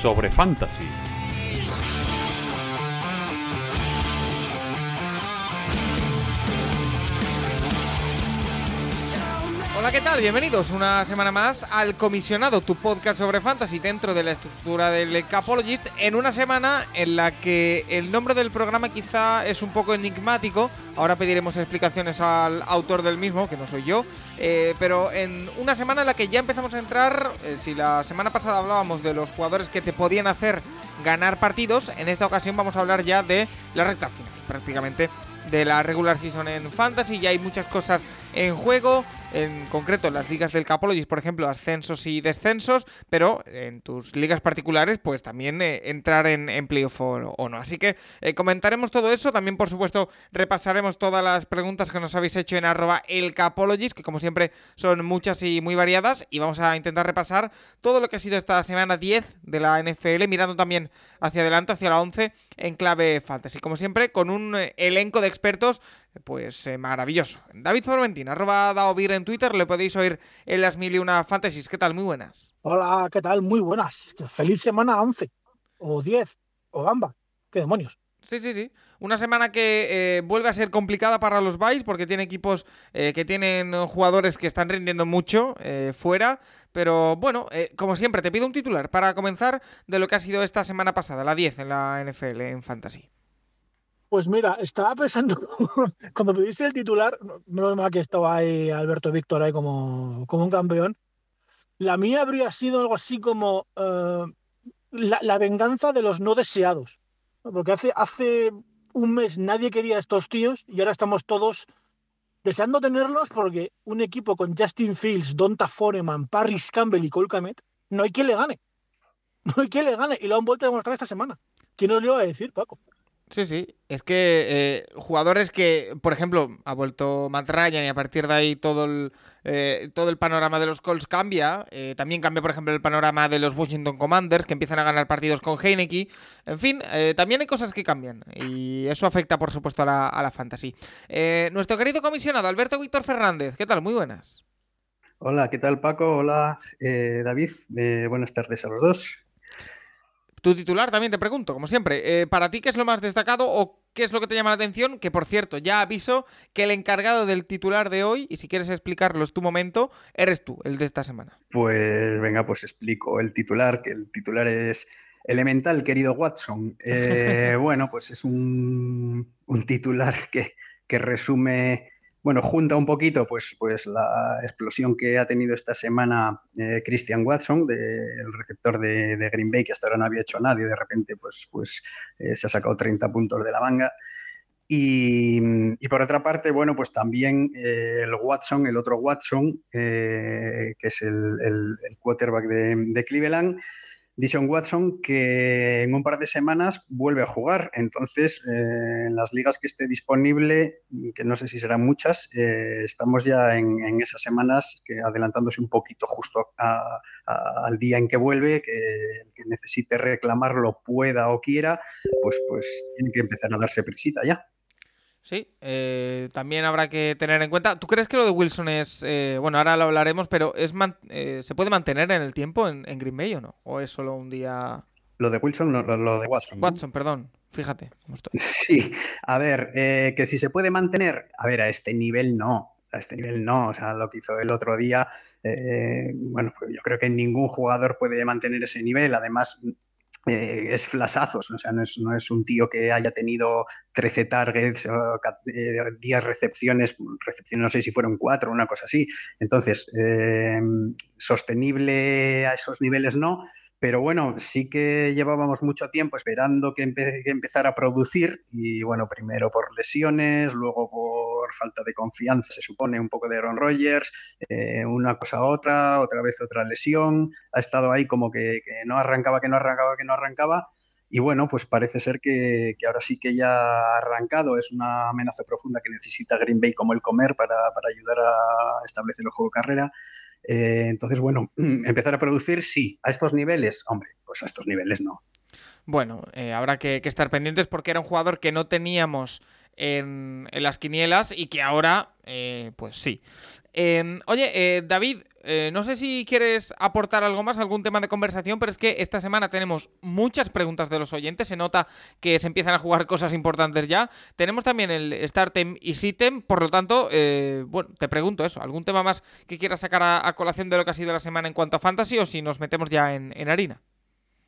sobre fantasy. Bienvenidos una semana más al Comisionado, tu podcast sobre fantasy dentro de la estructura del Capologist, en una semana en la que el nombre del programa quizá es un poco enigmático. Ahora pediremos explicaciones al autor del mismo, que no soy yo, eh, pero en una semana en la que ya empezamos a entrar, eh, si la semana pasada hablábamos de los jugadores que te podían hacer ganar partidos, en esta ocasión vamos a hablar ya de la recta final, prácticamente de la regular season en fantasy, ya hay muchas cosas en juego, en concreto las ligas del Capologist, por ejemplo, ascensos y descensos, pero en tus ligas particulares, pues también eh, entrar en, en playoff o, o, no. Así que eh, comentaremos todo eso, también por supuesto repasaremos todas las preguntas que nos habéis hecho en arroba el Capologist, que como siempre son muchas y muy variadas, y vamos a intentar repasar todo lo que ha sido esta semana 10 de la NFL, mirando también hacia adelante, hacia la 11, en clave fantasy, como siempre, con un eh, elenco de expertos pues maravilloso. David Formentín, arroba Daovir en Twitter, le podéis oír en las mil y una fantasies. ¿Qué tal? Muy buenas. Hola, ¿qué tal? Muy buenas. Feliz semana 11, o 10, o gamba. ¿Qué demonios? Sí, sí, sí. Una semana que eh, vuelve a ser complicada para los Vice porque tiene equipos eh, que tienen jugadores que están rindiendo mucho eh, fuera. Pero bueno, como siempre, te pido un titular para comenzar de lo que ha sido esta semana pasada, la 10 en la NFL, en Fantasy. Pues mira, estaba pensando, cuando pediste el titular, no es mal que estaba ahí Alberto Víctor ahí como, como un campeón. La mía habría sido algo así como uh, la, venganza de los no deseados. Porque hace, hace un mes nadie quería a estos tíos y ahora estamos todos deseando tenerlos porque un equipo con Justin Fields, Donta Foreman, Parris Campbell y Cole Kmet, no hay quien le gane. No hay quien le gane y lo han vuelto a demostrar esta semana. ¿Quién os lo iba a decir, Paco? Sí, sí. Es que eh, jugadores que, por ejemplo, ha vuelto Matt Ryan y a partir de ahí todo el, eh, todo el panorama de los Colts cambia. Eh, también cambia, por ejemplo, el panorama de los Washington Commanders, que empiezan a ganar partidos con Heineke. En fin, eh, también hay cosas que cambian. Y eso afecta, por supuesto, a la, a la fantasy. nuestro querido comisionado, Alberto Víctor Fernández. ¿Qué tal? Muy buenas. Hola, ¿qué tal, Paco? Hola, David. buenas tardes a los dos. Tu titular también te pregunto, como siempre. Eh, ¿Para ti qué es lo más destacado o qué es lo que te llama la atención? Que por cierto, ya aviso que el encargado del titular de hoy, y si quieres explicarlo es tu momento, eres tú, el de esta semana. Pues venga, pues explico el titular, que el titular es Elemental, querido Watson. Eh, bueno, pues es un, un titular que, que resume bueno, junta un poquito pues, pues la explosión que ha tenido esta semana eh, Christian Watson, el receptor de, Green Bay, que hasta ahora no había hecho nadie, de repente pues, pues eh, se ha sacado 30 puntos de la manga. Y, por otra parte, bueno, pues también eh, el Watson, el otro Watson, que es el, el, quarterback de Cleveland, Dishon Watson que en un par de semanas vuelve a jugar. Entonces, eh, en las ligas que esté disponible, que no sé si serán muchas, eh, estamos ya en, esas semanas que adelantándose un poquito justo a, al día en que vuelve, que el que necesite reclamarlo pueda o quiera, pues, pues tiene que empezar a darse prisita ya. Sí, eh, también habrá que tener en cuenta. ¿Tú crees que lo de Wilson es, eh, bueno, ahora lo hablaremos, pero es eh, se puede mantener en el tiempo en, en, Green Bay o no? ¿O es solo un día? Lo de Wilson, no, lo, lo, de Watson. Watson, perdón. Fíjate cómo estoy. Sí, a ver, eh, que si se puede mantener, a ver, a este nivel no. A este nivel no, o sea, lo que hizo el otro día, eh, bueno, pues yo creo que ningún jugador puede mantener ese nivel. Además, eh, es flasazos, o sea, no es, no es, un tío que haya tenido 13 targets o 10 recepciones, recepciones no sé si fueron 4 una cosa así. Entonces, eh, sostenible a esos niveles no, pero bueno, sí que llevábamos mucho tiempo esperando que, que, empezara a producir y bueno, primero por lesiones, luego por falta de confianza, se supone, un poco de Aaron Rodgers, eh, una cosa a otra, otra vez otra lesión, ha estado ahí como que, no arrancaba, que no arrancaba, que no arrancaba. Y bueno, pues parece ser que, ahora sí que ya ha arrancado. Es una amenaza profunda que necesita Green Bay como el comer para, ayudar a establecer el juego de carrera. Eh, entonces, bueno, empezar a producir, sí. A estos niveles, hombre, pues a estos niveles no. Bueno, eh, habrá que, estar pendientes porque era un jugador que no teníamos en, las quinielas y que ahora, eh, pues sí. Em, oye, eh, David, no sé si quieres aportar algo más, algún tema de conversación, pero es que esta semana tenemos muchas preguntas de los oyentes. Se nota que se empiezan a jugar cosas importantes ya. Tenemos también el Startem y Sitem, por lo tanto, bueno, te pregunto eso. ¿Algún tema más que quieras sacar a, colación de lo que ha sido la semana en cuanto a fantasy o si nos metemos ya en, harina?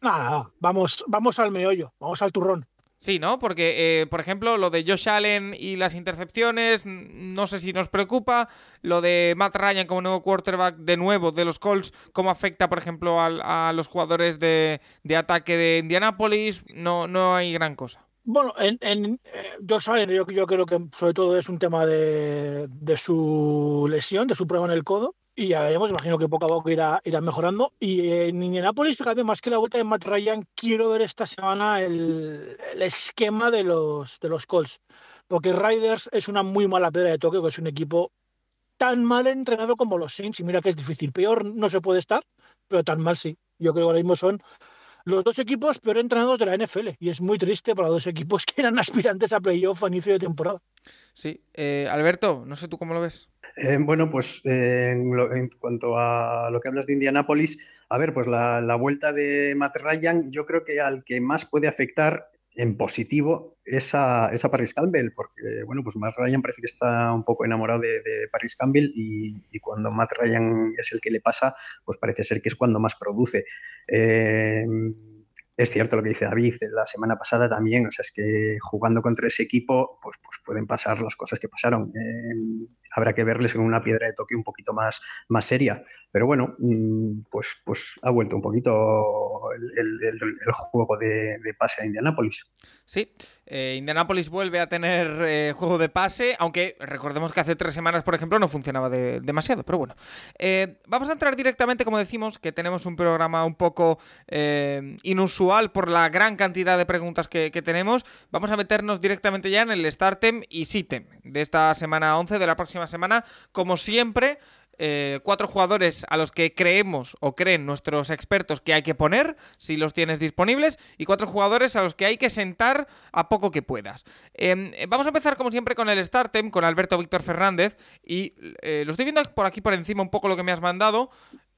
Nada, vamos, vamos al meollo, vamos al turrón. Sí, ¿no? Porque, eh, por ejemplo, lo de Josh Allen y las intercepciones, no sé si nos preocupa. Lo de Matt Ryan como nuevo quarterback de nuevo de los Colts, cómo afecta, por ejemplo, a, los jugadores de, ataque de Indianapolis, no, no hay gran cosa. Bueno, en, en eh, Josh Allen yo, yo, creo que sobre todo es un tema de, de su lesión, de su problema en el codo y ya veremos, imagino que poco a poco irá, irá mejorando. Y en Indianapolis, fíjate, más que la vuelta de Matt Ryan, quiero ver esta semana el, el, esquema de los, de los Colts. Porque Riders es una muy mala piedra de toque, que es un equipo tan mal entrenado como los Saints. Y mira que es difícil. Peor no se puede estar, pero tan mal sí. Yo creo que ahora mismo son los dos equipos peor entrenados de la NFL. Y es muy triste para dos equipos que eran aspirantes a playoff a inicio de temporada. Sí. Eh, Alberto, no sé tú cómo lo ves. Eh, bueno, pues eh, en, cuanto a lo que hablas de Indianápolis, a ver, pues la, vuelta de Matt Ryan, yo creo que al que más puede afectar en positivo es a, Paris Campbell, porque bueno, pues Matt Ryan parece que está un poco enamorado de, Paris Campbell y, cuando Matt Ryan es el que le pasa, pues parece ser que es cuando más produce. Eh, es cierto lo que dice David, la semana pasada también, o sea, es que jugando contra ese equipo, pues, pues pueden pasar las cosas que pasaron. Eh, habrá que verles en una piedra de toque un poquito más, más seria. Pero bueno, mm, pues, pues ha vuelto un poquito el, juego de, pase a Indianápolis. Sí, eh, Indianápolis vuelve a tener eh, juego de pase, aunque recordemos que hace tres semanas, por ejemplo, no funcionaba demasiado. Pero bueno, eh, vamos a entrar directamente, como decimos, que tenemos un programa un poco inusual por la gran cantidad de preguntas que, tenemos. Vamos a meternos directamente ya en el Startem y Sitem de esta semana 11 de la próxima semana. Como siempre, eh, cuatro jugadores a los que creemos o creen nuestros expertos que hay que poner, si los tienes disponibles, y cuatro jugadores a los que hay que sentar a poco que puedas. Em, vamos a empezar como siempre con el Startem, con Alberto Víctor Fernández, y eh, lo estoy viendo por aquí por encima un poco lo que me has mandado.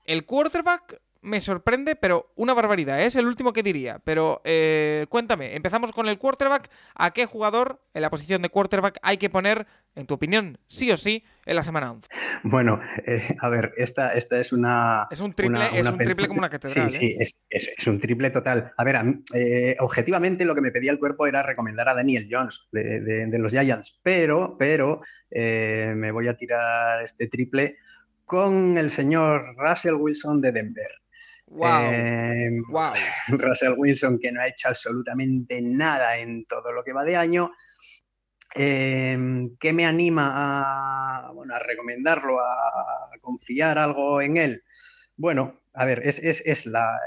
El quarterback me sorprende, pero una barbaridad, ¿eh? es el último que diría. Pero eh, cuéntame, empezamos con el quarterback. ¿A qué jugador en la posición de quarterback hay que poner, en tu opinión, sí o sí, en la semana 11? Bueno, eh, a ver, esta, esta es una... Es un triple, es un triple como una catedral. Sí, sí, es, un triple total. A ver, objetivamente lo que me pedía el cuerpo era recomendar a Daniel Jones de, de los Giants, pero, pero me voy a tirar este triple con el señor Russell Wilson de Denver. Wow. Em, Russell Wilson, que no ha hecho absolutamente nada en todo lo que va de año. Em, ¿Qué me anima a, bueno, a recomendarlo, a, confiar algo en él? Bueno, a ver, es, la,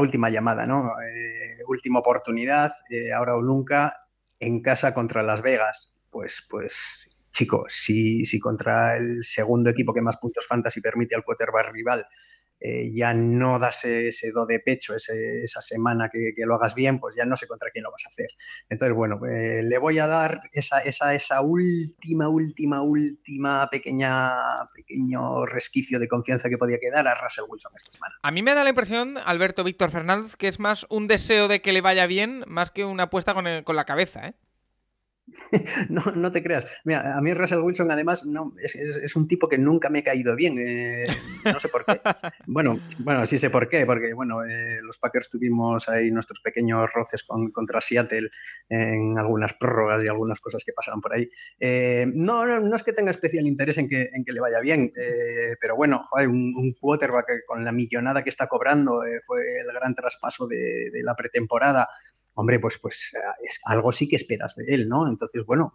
última llamada, ¿no? Eh, última oportunidad, eh, ahora o nunca, en casa contra Las Vegas. Pues, pues chicos, si, si contra el segundo equipo que más puntos fantasy permite al quarterback rival eh, ya no das ese do de pecho esa semana que, lo hagas bien, pues ya no sé contra quién lo vas a hacer. Entonces, bueno, eh, le voy a dar esa, esa, esa, última, última, última pequeña, pequeño resquicio de confianza que podía quedar a Russell Wilson esta semana. A mí me da la impresión, Alberto Víctor Fernández, que es más un deseo de que le vaya bien más que una apuesta con, con la cabeza, ¿eh? no, no te creas. Mira, a mí Russell Wilson además no, es, un tipo que nunca me ha caído bien. Eh, no sé por qué. Bueno, bueno, sí sé por qué, porque bueno, eh, los Packers tuvimos ahí nuestros pequeños roces con, contra Seattle en algunas prórrogas y algunas cosas que pasaron por ahí. Eh, no, no, es que tenga especial interés en que, en que le vaya bien, pero bueno, un, un, quarterback con la millonada que está cobrando fue el gran traspaso de, de la pretemporada hombre, pues, pues es, algo sí que esperas de él, ¿no? Entonces, bueno,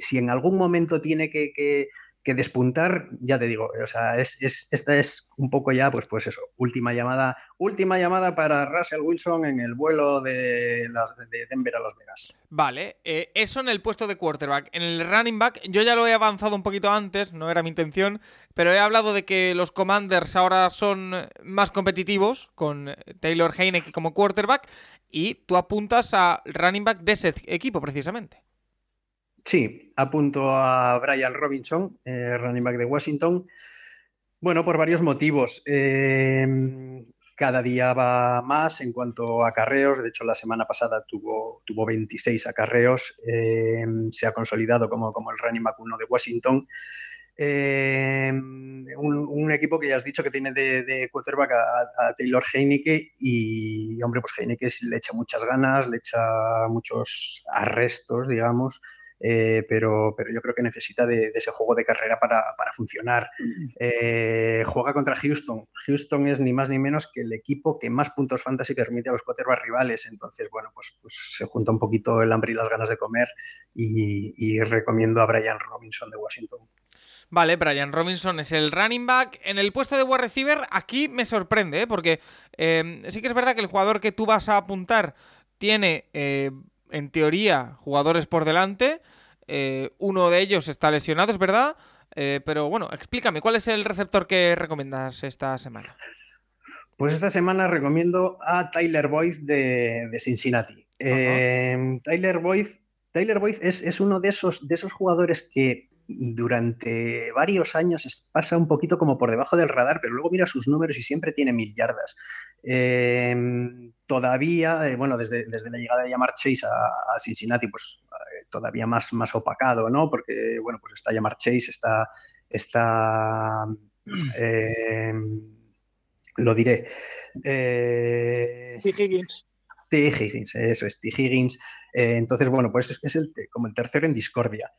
si en algún momento tiene que, que, que despuntar, ya te digo, o sea, es, es, esta es un poco ya, pues, pues eso, última llamada, última llamada para Russell Wilson en el vuelo de, las, de Denver a Las Vegas. Vale, eh, eso en el puesto de quarterback. En el running back, yo ya lo he avanzado un poquito antes, no era mi intención, pero he hablado de que los Commanders ahora son más competitivos con Taylor Heineke como quarterback y tú apuntas a running back de ese equipo precisamente. Sí, apunto a Brian Robinson, eh, running back de Washington. Bueno, por varios motivos. Eh, cada día va más en cuanto a acarreos. De hecho, la semana pasada tuvo, tuvo 26 acarreos. Eh, se ha consolidado como, como el running back 1 de Washington. Eh, un, un, equipo que ya has dicho que tiene de, de quarterback a, a, Taylor Heineke y, hombre, pues Heineke le echa muchas ganas, le echa muchos arrestos, digamos. Eh, pero, pero, yo creo que necesita de, de ese juego de carrera para, para funcionar. Eh, juega contra Houston. Houston es ni más ni menos que el equipo que más puntos fantasy permite a los quarterbacks rivales. Entonces, bueno, pues, pues, se junta un poquito el hambre y las ganas de comer y, y recomiendo a Brian Robinson de Washington. Vale, Brian Robinson es el running back. En el puesto de wide receiver, aquí me sorprende, ¿eh? porque eh, sí que es verdad que el jugador que tú vas a apuntar tiene eh, en teoría, jugadores por delante. Eh, uno de ellos está lesionado, es verdad. Pero bueno, explícame, ¿cuál es el receptor que recomiendas esta semana? Pues esta semana recomiendo a Tyler Boyd de, de Cincinnati. Uh -huh. eh, Tyler Boyd, Tyler Boyd es, es, uno de esos, de esos jugadores que durante varios años pasa un poquito como por debajo del radar, pero luego mira sus números y siempre tiene mil yardas. Eh, todavía, eh, bueno, desde, desde, la llegada de Yamar Chase a, a Cincinnati, pues eh, todavía más, más opacado, ¿no? Porque, bueno, pues está Yamar Chase, está, está eh, lo diré. Eh, T. Higgins. T. Higgins, eso es, T. Higgins. Entonces, bueno, pues es, es el, como el tercero en discordia.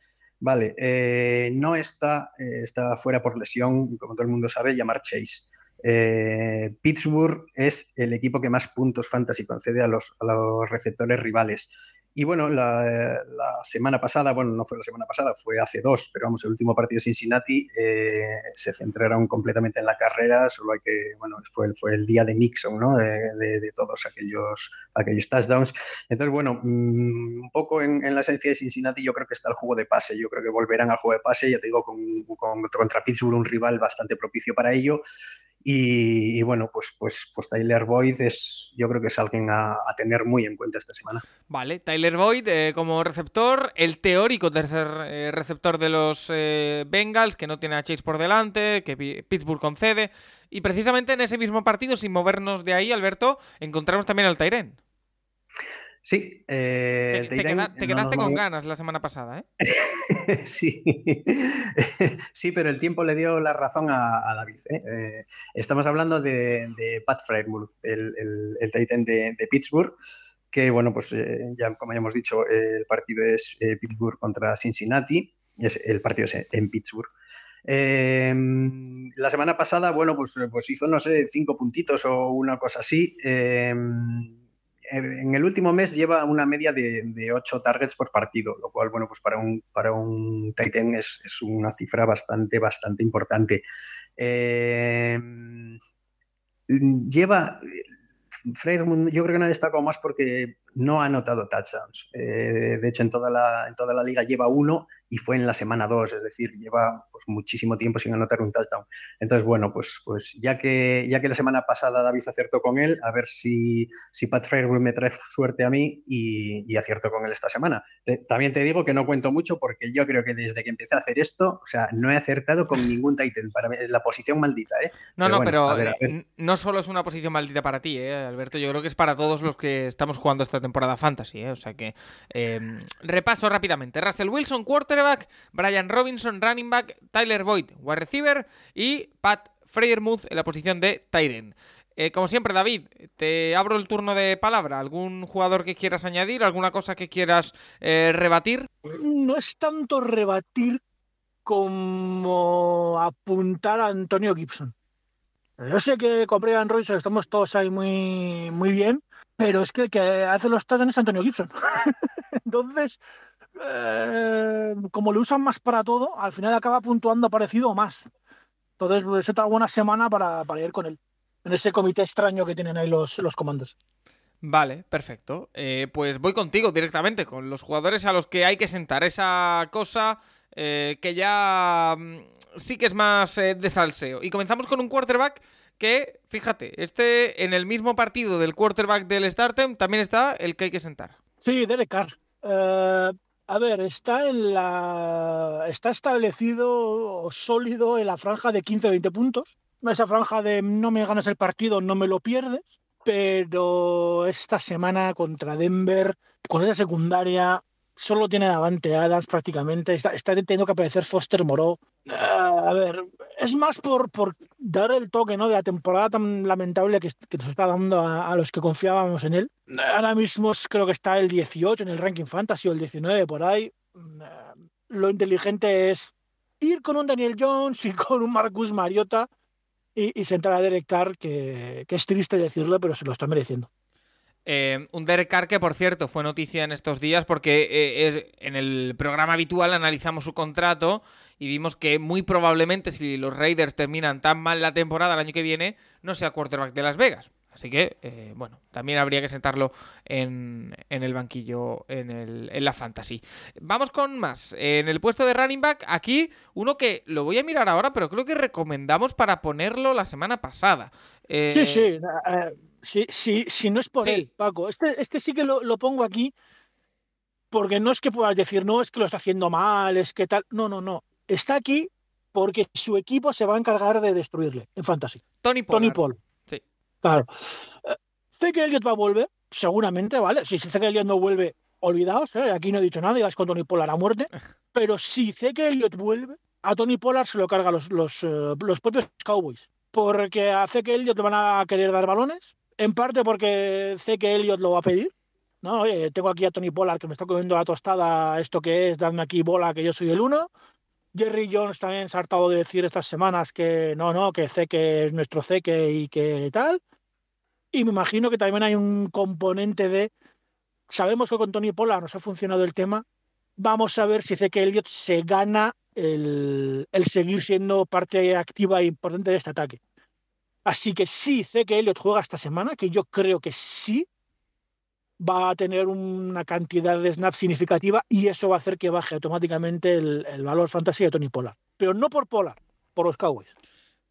Vale, eh, no está, eh, está fuera por lesión, como todo el mundo sabe, llamar Chase. Eh, Pittsburgh es el equipo que más puntos fantasy concede a los, a los receptores rivales. Y bueno, la, semana pasada, bueno, no fue la semana pasada, fue hace dos, pero vamos, el último partido de Cincinnati eh, se centraron completamente en la carrera, solo hay que, bueno, fue, fue el día de Nixon, ¿no? De, todos aquellos, aquellos touchdowns. Entonces, bueno, mmm, un poco en, en, la esencia de Cincinnati yo creo que está el juego de pase, yo creo que volverán al juego de pase, ya te digo, con, con, contra Pittsburgh un rival bastante propicio para ello. Y, bueno, pues, pues, pues Tyler Boyd es, yo creo que es alguien a, a tener muy en cuenta esta semana. Vale, Tyler Boyd eh, como receptor, el teórico tercer eh, receptor de los eh, Bengals, que no tiene a Chase por delante, que Pittsburgh concede. Y precisamente en ese mismo partido, sin movernos de ahí, Alberto, encontramos también al Tyren. Sí, eh, te, te, queda, te, quedaste no, con ganas la semana pasada, ¿eh? sí, sí, pero el tiempo le dio la razón a, a David. ¿eh? Eh, estamos hablando de, de Pat Frymouth, el, el, el Titan de, de, Pittsburgh, que, bueno, pues ya como ya hemos dicho, el partido es Pittsburgh contra Cincinnati, es, el partido es en Pittsburgh. Eh, la semana pasada, bueno, pues, pues, hizo, no sé, cinco puntitos o una cosa así. Eh, en el último mes lleva una media de, de, 8 targets por partido, lo cual, bueno, pues para un, para un Titan es, es una cifra bastante, bastante importante. Eh, lleva. Freire, yo creo que no ha destacado más porque no ha anotado touchdowns. Eh, de hecho, en toda, la, en toda la liga lleva uno y fue en la semana 2, es decir, lleva pues, muchísimo tiempo sin anotar un touchdown. Entonces, bueno, pues, pues ya, que, ya que la semana pasada David acertó con él, a ver si, si Pat Fairwood me trae suerte a mí y, y acierto con él esta semana. Te, también te digo que no cuento mucho porque yo creo que desde que empecé a hacer esto, o sea, no he acertado con ningún Titan. Para mí es la posición maldita, ¿eh? No, pero no, bueno, pero a ver, a ver. no solo es una posición maldita para ti, ¿eh, Alberto? Yo creo que es para todos los que estamos jugando esta temporada fantasy, ¿eh? O sea que eh, repaso rápidamente. Russell Wilson, quarterback, Brian Robinson, running back, Tyler Boyd, wide receiver y Pat Freyermuth en la posición de Tyden. Eh, como siempre, David, te abro el turno de palabra. ¿Algún jugador que quieras añadir? ¿Alguna cosa que quieras eh, rebatir? No es tanto rebatir como apuntar a Antonio Gibson. Yo sé que con Brian Robinson estamos todos ahí muy, muy bien, pero es que el que hace los touchdowns es Antonio Gibson. Entonces, eh, como lo usan más para todo, al final acaba puntuando parecido o más. Entonces, es otra buena semana para, para ir con él. En ese comité extraño que tienen ahí los, los comandos. Vale, perfecto. Eh, pues voy contigo directamente, con los jugadores a los que hay que sentar esa cosa eh, que ya mm, sí que es más de salseo. Y comenzamos con un quarterback que, fíjate, este en el mismo partido del quarterback del Startem también está el que hay que sentar. Sí, Derek Carr. A ver, está en la. Está establecido sólido en la franja de 15-20 puntos. Esa franja de no me ganas el partido, no me lo pierdes. Pero esta semana contra Denver, con esa secundaria, solo tiene Davante Adams prácticamente. Está, está teniendo que aparecer Foster Moreau. Ah, a ver, es más por, por dar el toque ¿no? de la temporada tan lamentable que, nos está dando a, a los que confiábamos en él. Ahora mismo creo que está el 18 en el ranking fantasy o el 19 por ahí. Ah, Lo inteligente es ir con un Daniel Jones y con un Marcus Mariota y, y sentar a Derek Carr, que, que es triste decirlo, pero se lo está mereciendo. Eh, un Derek Carr que, por cierto, fue noticia en estos días porque eh, es- en el programa habitual analizamos su contrato y vimos que muy probablemente si los Raiders terminan tan mal la temporada el año que viene, no sea quarterback de Las Vegas. Así que, eh, bueno, también habría que sentarlo en, en el banquillo, en, el, en la fantasy. Vamos con más. En el puesto de running back, aquí uno que lo voy a mirar ahora, pero creo que recomendamos para ponerlo la semana pasada. Sí, sí. Sí, sí, sí, no es por Sí. él, Paco. Este, este sí que lo, lo pongo aquí porque no es que puedas decir, no, es que lo está haciendo mal, es que tal. No, no, no. Está aquí porque su equipo se va a encargar de destruirle en Fantasy. Tony Tony Pollard. Paul. Sí. Claro. Eh, Zeke Elliott va a volver, seguramente, ¿vale? Si Zeke Elliott no vuelve, olvidaos, ¿eh? aquí no he dicho nada, y vas con Tony Pollard a muerte. Pero si Zeke Elliott vuelve, a Tony Pollard se lo carga los, los, eh, los propios Cowboys. Porque a Zeke Elliott le van a querer dar balones, en parte porque Zeke Elliott lo va a pedir. ¿no? Oye, tengo aquí a Tony Pollard que me está comiendo la tostada, esto que es, dadme aquí bola, que yo soy el uno. Jerry Jones también se ha hartado de decir estas semanas que no, no, que Zeke es nuestro Zeke y que tal. Y me imagino que también hay un componente de, sabemos que con Tony Pollard nos ha funcionado el tema, vamos a ver si Zeke Elliott se gana el, el seguir siendo parte activa e importante de este ataque. Así que sí, Zeke Elliott juega esta semana, que yo creo que sí, va a tener una cantidad de snaps significativa y eso va a hacer que baje automáticamente el, valor fantasy de Tony Pollard. Pero no por Pollard, por los Cowboys.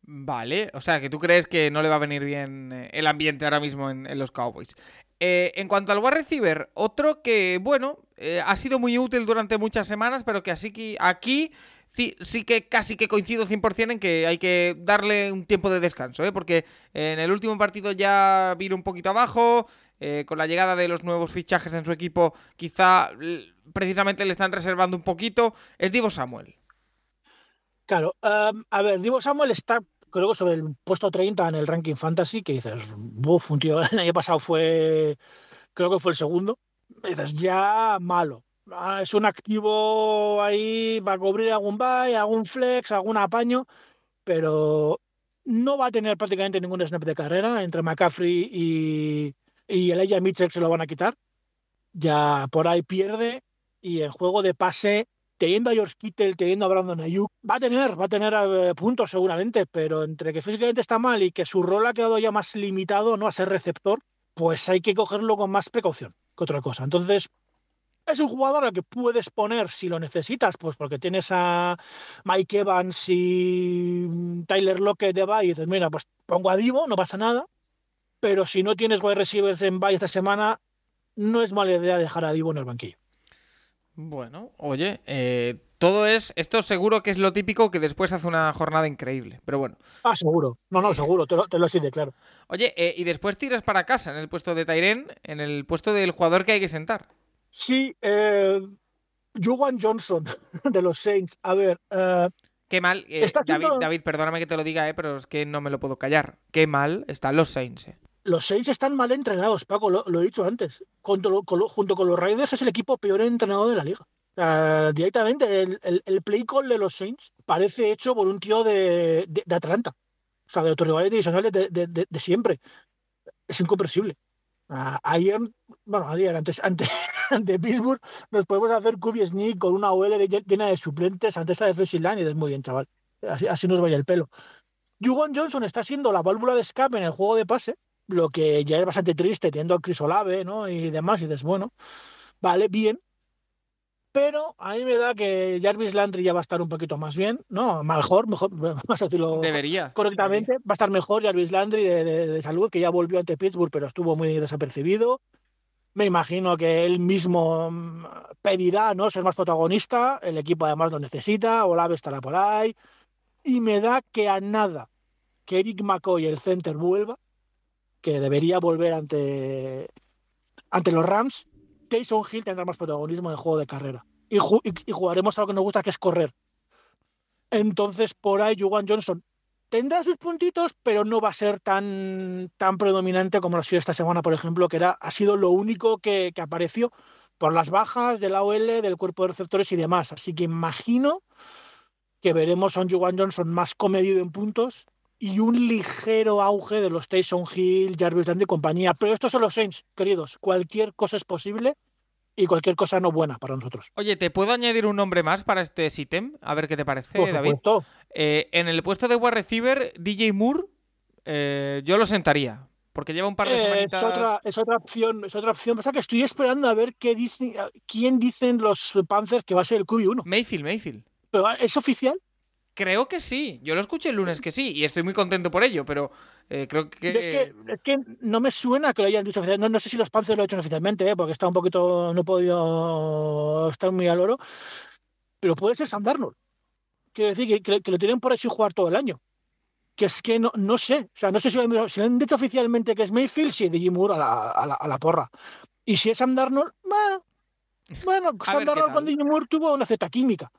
Vale, o sea que tú crees que no le va a venir bien eh, el ambiente ahora mismo en, en los Cowboys. Eh, en cuanto al wide receiver, otro que, bueno, eh, ha sido muy útil durante muchas semanas, pero que así que aquí sí, que casi que coincido 100% en que hay que darle un tiempo de descanso, ¿eh? porque en el último partido ya vino un poquito abajo, eh, con la llegada de los nuevos fichajes en su equipo, quizá precisamente le están reservando un poquito, es Divo Samuel. Claro, um, a ver, Divo Samuel está, creo que sobre el puesto 30 en el ranking fantasy, que dices, buf, un tío, el año pasado fue, creo que fue el segundo. Dices, ya malo. Ah, Es un activo ahí, va a cubrir algún buy, algún flex, algún apaño, pero no va a tener prácticamente ningún snap de carrera. Entre McCaffrey y, y Elijah Mitchell se lo van a quitar. Ya por ahí pierde y en juego de pase teniendo a George Kittle, teniendo a Brandon Ayuk, va a tener, va a tener eh, puntos seguramente, pero entre que físicamente está mal y que su rol ha quedado ya más limitado, no a ser receptor, pues hay que cogerlo con más precaución que otra cosa. Entonces, es un jugador al que puedes poner si lo necesitas, pues porque tienes a Mike Evans y Tyler Lockett de bye y dices, mira, pues pongo a Divo, no pasa nada, pero si no tienes wide receivers en bye esta semana, no es mala idea dejar a Divo en el banquillo. Bueno, oye, eh, todo es, esto seguro que es lo típico que después hace una jornada increíble, pero bueno. Ah, seguro. No, no, seguro, te lo, te lo así de claro. Oye, eh, y después tiras para casa en el puesto de Tyren, en el puesto del jugador que hay que sentar. Sí, eh, Juwan Johnson de los Saints. A ver, eh, Qué mal, eh, David, haciendo- David, perdóname que te lo diga, eh, pero es que no me lo puedo callar. Qué mal están los Saints. eh. los Saints están mal entrenados, Paco, lo, lo he dicho antes. Junto, con lo- junto con los Raiders es el equipo peor entrenado de la liga. Directamente, el, el- el play call de los Saints parece hecho por un tío de, de- de Atlanta. O sea, de autoridades divisionales de, de- de- de siempre. Es incomprensible. Ayer, bueno, ayer, antes, antes, ante Pittsburgh nos podemos hacer QB sneak con una OL de- llena de suplentes ante esa defensive line y dices, muy bien, chaval. Así, así nos vaya el pelo. Juwan Johnson está siendo la válvula de escape en el juego de pase, lo que ya es bastante triste, teniendo a Chris Olave ¿no? y demás. Y dices, bueno, vale, bien. Pero a mí me da que Jarvis Landry ya va a estar un poquito más bien, ¿no? Mejor, mejor, vamos a decirlo Debería. correctamente. Va a estar mejor Jarvis Landry de, de- de salud, que ya volvió ante Pittsburgh, pero estuvo muy desapercibido. Me imagino que él mismo mm, pedirá ¿no? ser más protagonista. El equipo además lo necesita. Olave estará por ahí. Y me da que a nada que Eric McCoy, el center, vuelva, que debería volver ante, ante los Rams, Taysom Hill tendrá más protagonismo en el juego de carrera. Y, ju- y- y jugaremos a lo que nos gusta, que es correr. Entonces, por ahí, Juwan Johnson tendrá sus puntitos, pero no va a ser tan, tan predominante como lo ha sido esta semana, por ejemplo, que era, ha sido lo único que, apareció por las bajas de la OL, del cuerpo de receptores y demás. Así que imagino que veremos a un Juwan Johnson más comedido en puntos y un ligero auge de los Taysom Hill, Jarvis Landry y compañía. Pero estos son los Saints, queridos. Cualquier cosa es posible y cualquier cosa no buena para nosotros. Oye, ¿te puedo añadir un nombre más para este sitem? A ver qué te parece, Por David. Eh, en el puesto de wide receiver, DJ Moore, eh, yo lo sentaría. Porque lleva un par de Eh, semanitas. es, otra, es otra opción, es otra opción. Pasa que estoy esperando a ver qué dice, quién dicen los Panthers que va a ser el QB1. Mayfield, Mayfield. Pero ¿es oficial? Creo que sí. Yo lo escuché el lunes que sí. Y estoy muy contento por ello, pero eh, creo que. Es, que, es que no me suena que lo hayan dicho oficialmente. No, no sé si los Panthers lo han hecho oficialmente, ¿eh? porque está un poquito, no he podido estar muy al oro. Pero puede ser Sam Darnold. Quiero decir que, que- que lo tienen por sin jugar todo el año. Que es que no, no sé. O sea, no sé si lo, han, si lo han dicho oficialmente que es Mayfield, si es DJ Moore a la, a la- a la porra. Y si es Sam Darnold, bueno, bueno, Sam Darnold con. DJ Moore tuvo una cierta química.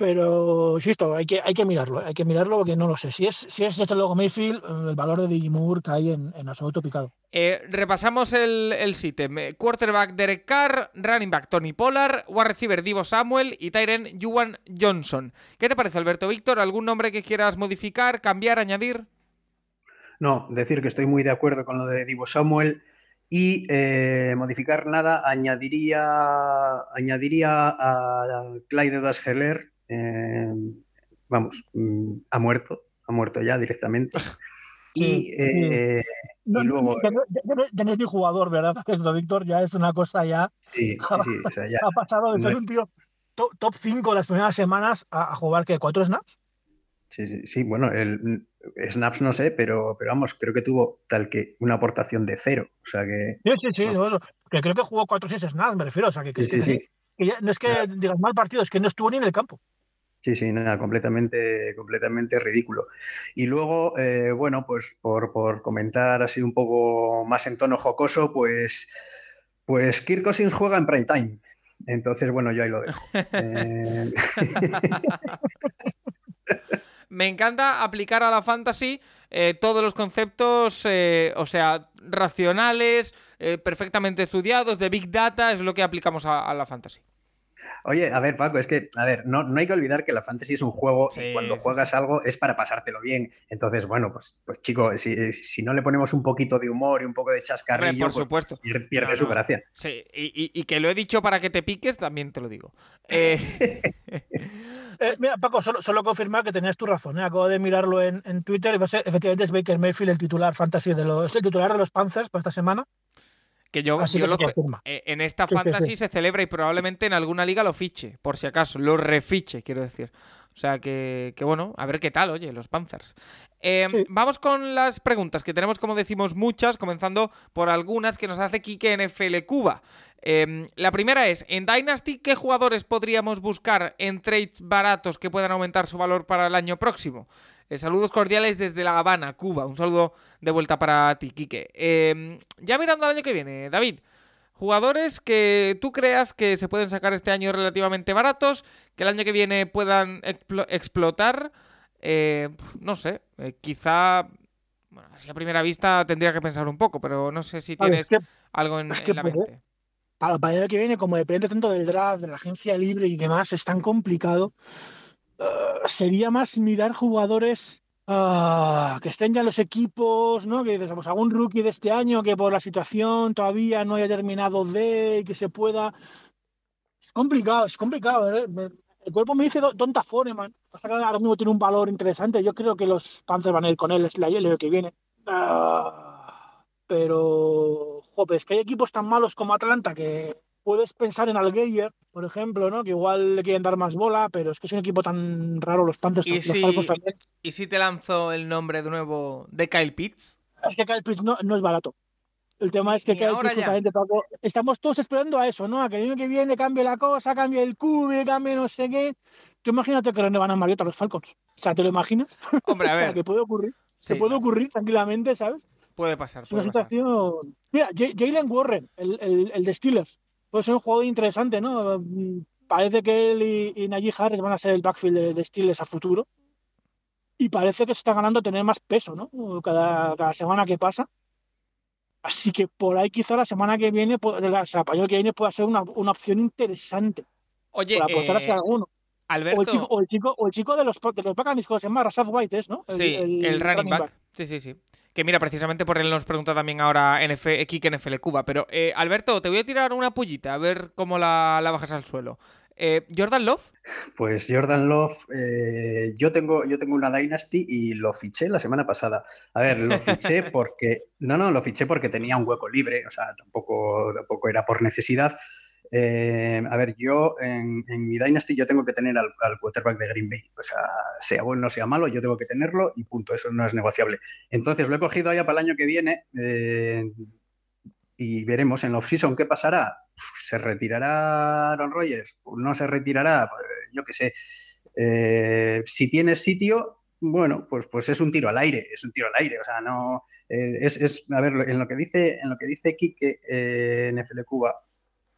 Pero, insisto, hay que, hay que mirarlo, hay que mirarlo porque no lo sé. Si es, si es desde luego Mayfield, eh, el valor de Moore cae en, en absoluto picado. Eh, repasamos el, el sitem. Eh, Quarterback Derek Carr, running back Tony Pollard, wide receiver Divo Samuel y Tyren Juwan Johnson. ¿Qué te parece, Alberto Víctor? ¿Algún nombre que quieras modificar, cambiar, añadir? No, decir que estoy muy de acuerdo con lo de Divo Samuel y eh, modificar nada, añadiría, añadiría a Clyde Dasheller, vamos, mm, ha muerto, ha muerto ya directamente. Sí, y, eh, No, y luego, ya, no, ya no- ya no es ni jugador, ¿verdad? Esto, Víctor, ya es una cosa ya. sí, sí, sí, o sea, ya, Ha pasado de ser un tío to- top 5 las primeras semanas a, a jugar que cuatro snaps. sí, sí, sí, bueno, el mm, snaps no sé, pero, pero vamos, creo que tuvo tal que una aportación de cero, o sea que, Sí, sí, sí. No, eso, que creo que jugó 4 o 6 snaps, me refiero. O sea, que, que sí, sí, que- sí. que ya- no es que digas mal partido, es que no estuvo ni en el campo. Sí, sí, nada, completamente, completamente ridículo. Y luego, eh, bueno, pues por, por comentar así un poco más en tono jocoso, pues, pues Kirk juega en prime time. Entonces, bueno, yo ahí lo dejo. Eh, Me encanta aplicar a la fantasy eh, todos los conceptos, eh, o sea, racionales, perfectamente estudiados, de Big Data, es lo que aplicamos a la fantasy. Oye, a ver, Paco, es que, a ver, no, no hay que olvidar que la fantasy es un juego Sí, y cuando sí, juegas algo es para pasártelo bien. Entonces, bueno, pues, pues chico, si, si no le ponemos un poquito de humor y un poco de Hombre, chascarrillo, por pues, supuesto. pier- pierde No, su no. gracia. Sí, y, y- y que lo he dicho para que te piques, también te lo digo. Eh, Eh, mira, Paco, solo, solo confirmar que tenías tu razón. ¿eh? Acabo de mirarlo en, en Twitter y va a ser, efectivamente es Baker Mayfield el titular fantasy de los, es el titular de los Panthers para esta semana. Que yo, Así yo que lo eh, en esta Sí, sí, fantasy sí. se celebra y probablemente en alguna liga lo fiche, por si acaso, lo refiche, quiero decir. O sea que, que bueno, a ver qué tal, oye, los Panthers. Eh, Sí. Vamos con las preguntas, que tenemos, como decimos, muchas, comenzando por algunas que nos hace Kike NFL Cuba. Eh, la primera es, en Dynasty, ¿qué jugadores podríamos buscar en trades baratos que puedan aumentar su valor para el año próximo? Eh, saludos cordiales desde La Habana, Cuba. Un saludo de vuelta para ti, Quique. Eh, ya mirando al año que viene, David, jugadores que tú creas que se pueden sacar este año relativamente baratos, que el año que viene puedan explo- explotar. eh, no sé, eh, quizá... Bueno, así a primera vista tendría que pensar un poco, pero no sé si ver, tienes es que algo en, es en que la puede- mente. para, para el año que viene, como depende tanto del draft, de la agencia libre y demás, es tan complicado. eh, sería más mirar jugadores ah, que estén ya los equipos, ¿no? Que dices, pues algún rookie de este año que por la situación todavía no haya terminado de y que se pueda. Es complicado, es complicado. ¿eh? El cuerpo me dice Donta Foreman. Pasa que ahora mismo tiene un valor interesante. Yo creo que los Panthers van a ir con él el que viene. Ah, pero, joder, es que hay equipos tan malos como Atlanta que puedes pensar en Algeyer, por ejemplo, ¿no? Que igual le quieren dar más bola, pero es que es un equipo tan raro los Panthers. ¿Y, los si, también. ¿Y si te lanzo el nombre de nuevo de Kyle Pitts? Es que Kyle Pitts no, no es barato. El tema es que Kyle Pitts, estamos todos esperando a eso, ¿no? A que el año que viene cambie la cosa, cambie el cube, cambie no sé qué. Tú imagínate que van a Mariota los Falcons. O sea, ¿te lo imaginas? Hombre, a O sea, ver. que puede ocurrir. Se Sí, puede claro. ocurrir tranquilamente, ¿sabes? Puede pasar, una puede pasar. situación. Mira, Jalen Warren, el, el, el de Steelers, puede ser un jugador interesante, ¿no? Mm, Parece que él y, y Najee Harris van a ser el backfield de, de Steelers a futuro. Y parece que se está ganando tener más peso, ¿no? Cada, cada semana que pasa. Así que por ahí quizá la semana que viene, la- o sea, para el que viene pueda ser una, una opción interesante Oye, para apostar hacia eh, alguno. O Alberto. el, chico, o, el chico, o el chico de los, de los Buccaneers, ¿cómo se llama? Rashad White, ¿es, no? Sí, el, running back. Sí, sí, sí. Que mira, precisamente por él nos pregunta también ahora NF, Kike NFL Cuba. Pero, eh, Alberto, te voy a tirar una pullita, a ver cómo la, la bajas al suelo. Eh, ¿Jordan Love? Pues Jordan Love, eh, yo, tengo, yo tengo una Dynasty y lo fiché la semana pasada. A ver, lo fiché porque. No, no, lo fiché porque tenía un hueco libre, o sea, tampoco, tampoco era por necesidad. Eh, a ver, yo en, mi Dynasty yo tengo que tener al, quarterback de Green Bay. O sea, sea bueno o sea malo, yo tengo que tenerlo y punto, eso no es negociable. Entonces lo he cogido ya para el año que viene eh, y veremos en la off-season qué pasará. ¿Se retirará Aaron Rodgers? ¿No se retirará? Pues, yo qué sé. Eh, si tienes sitio, bueno, pues, pues es un tiro al aire, es un tiro al aire. O sea, no. es, a ver, en lo que dice, en lo que dice Quique eh, en FL Cuba,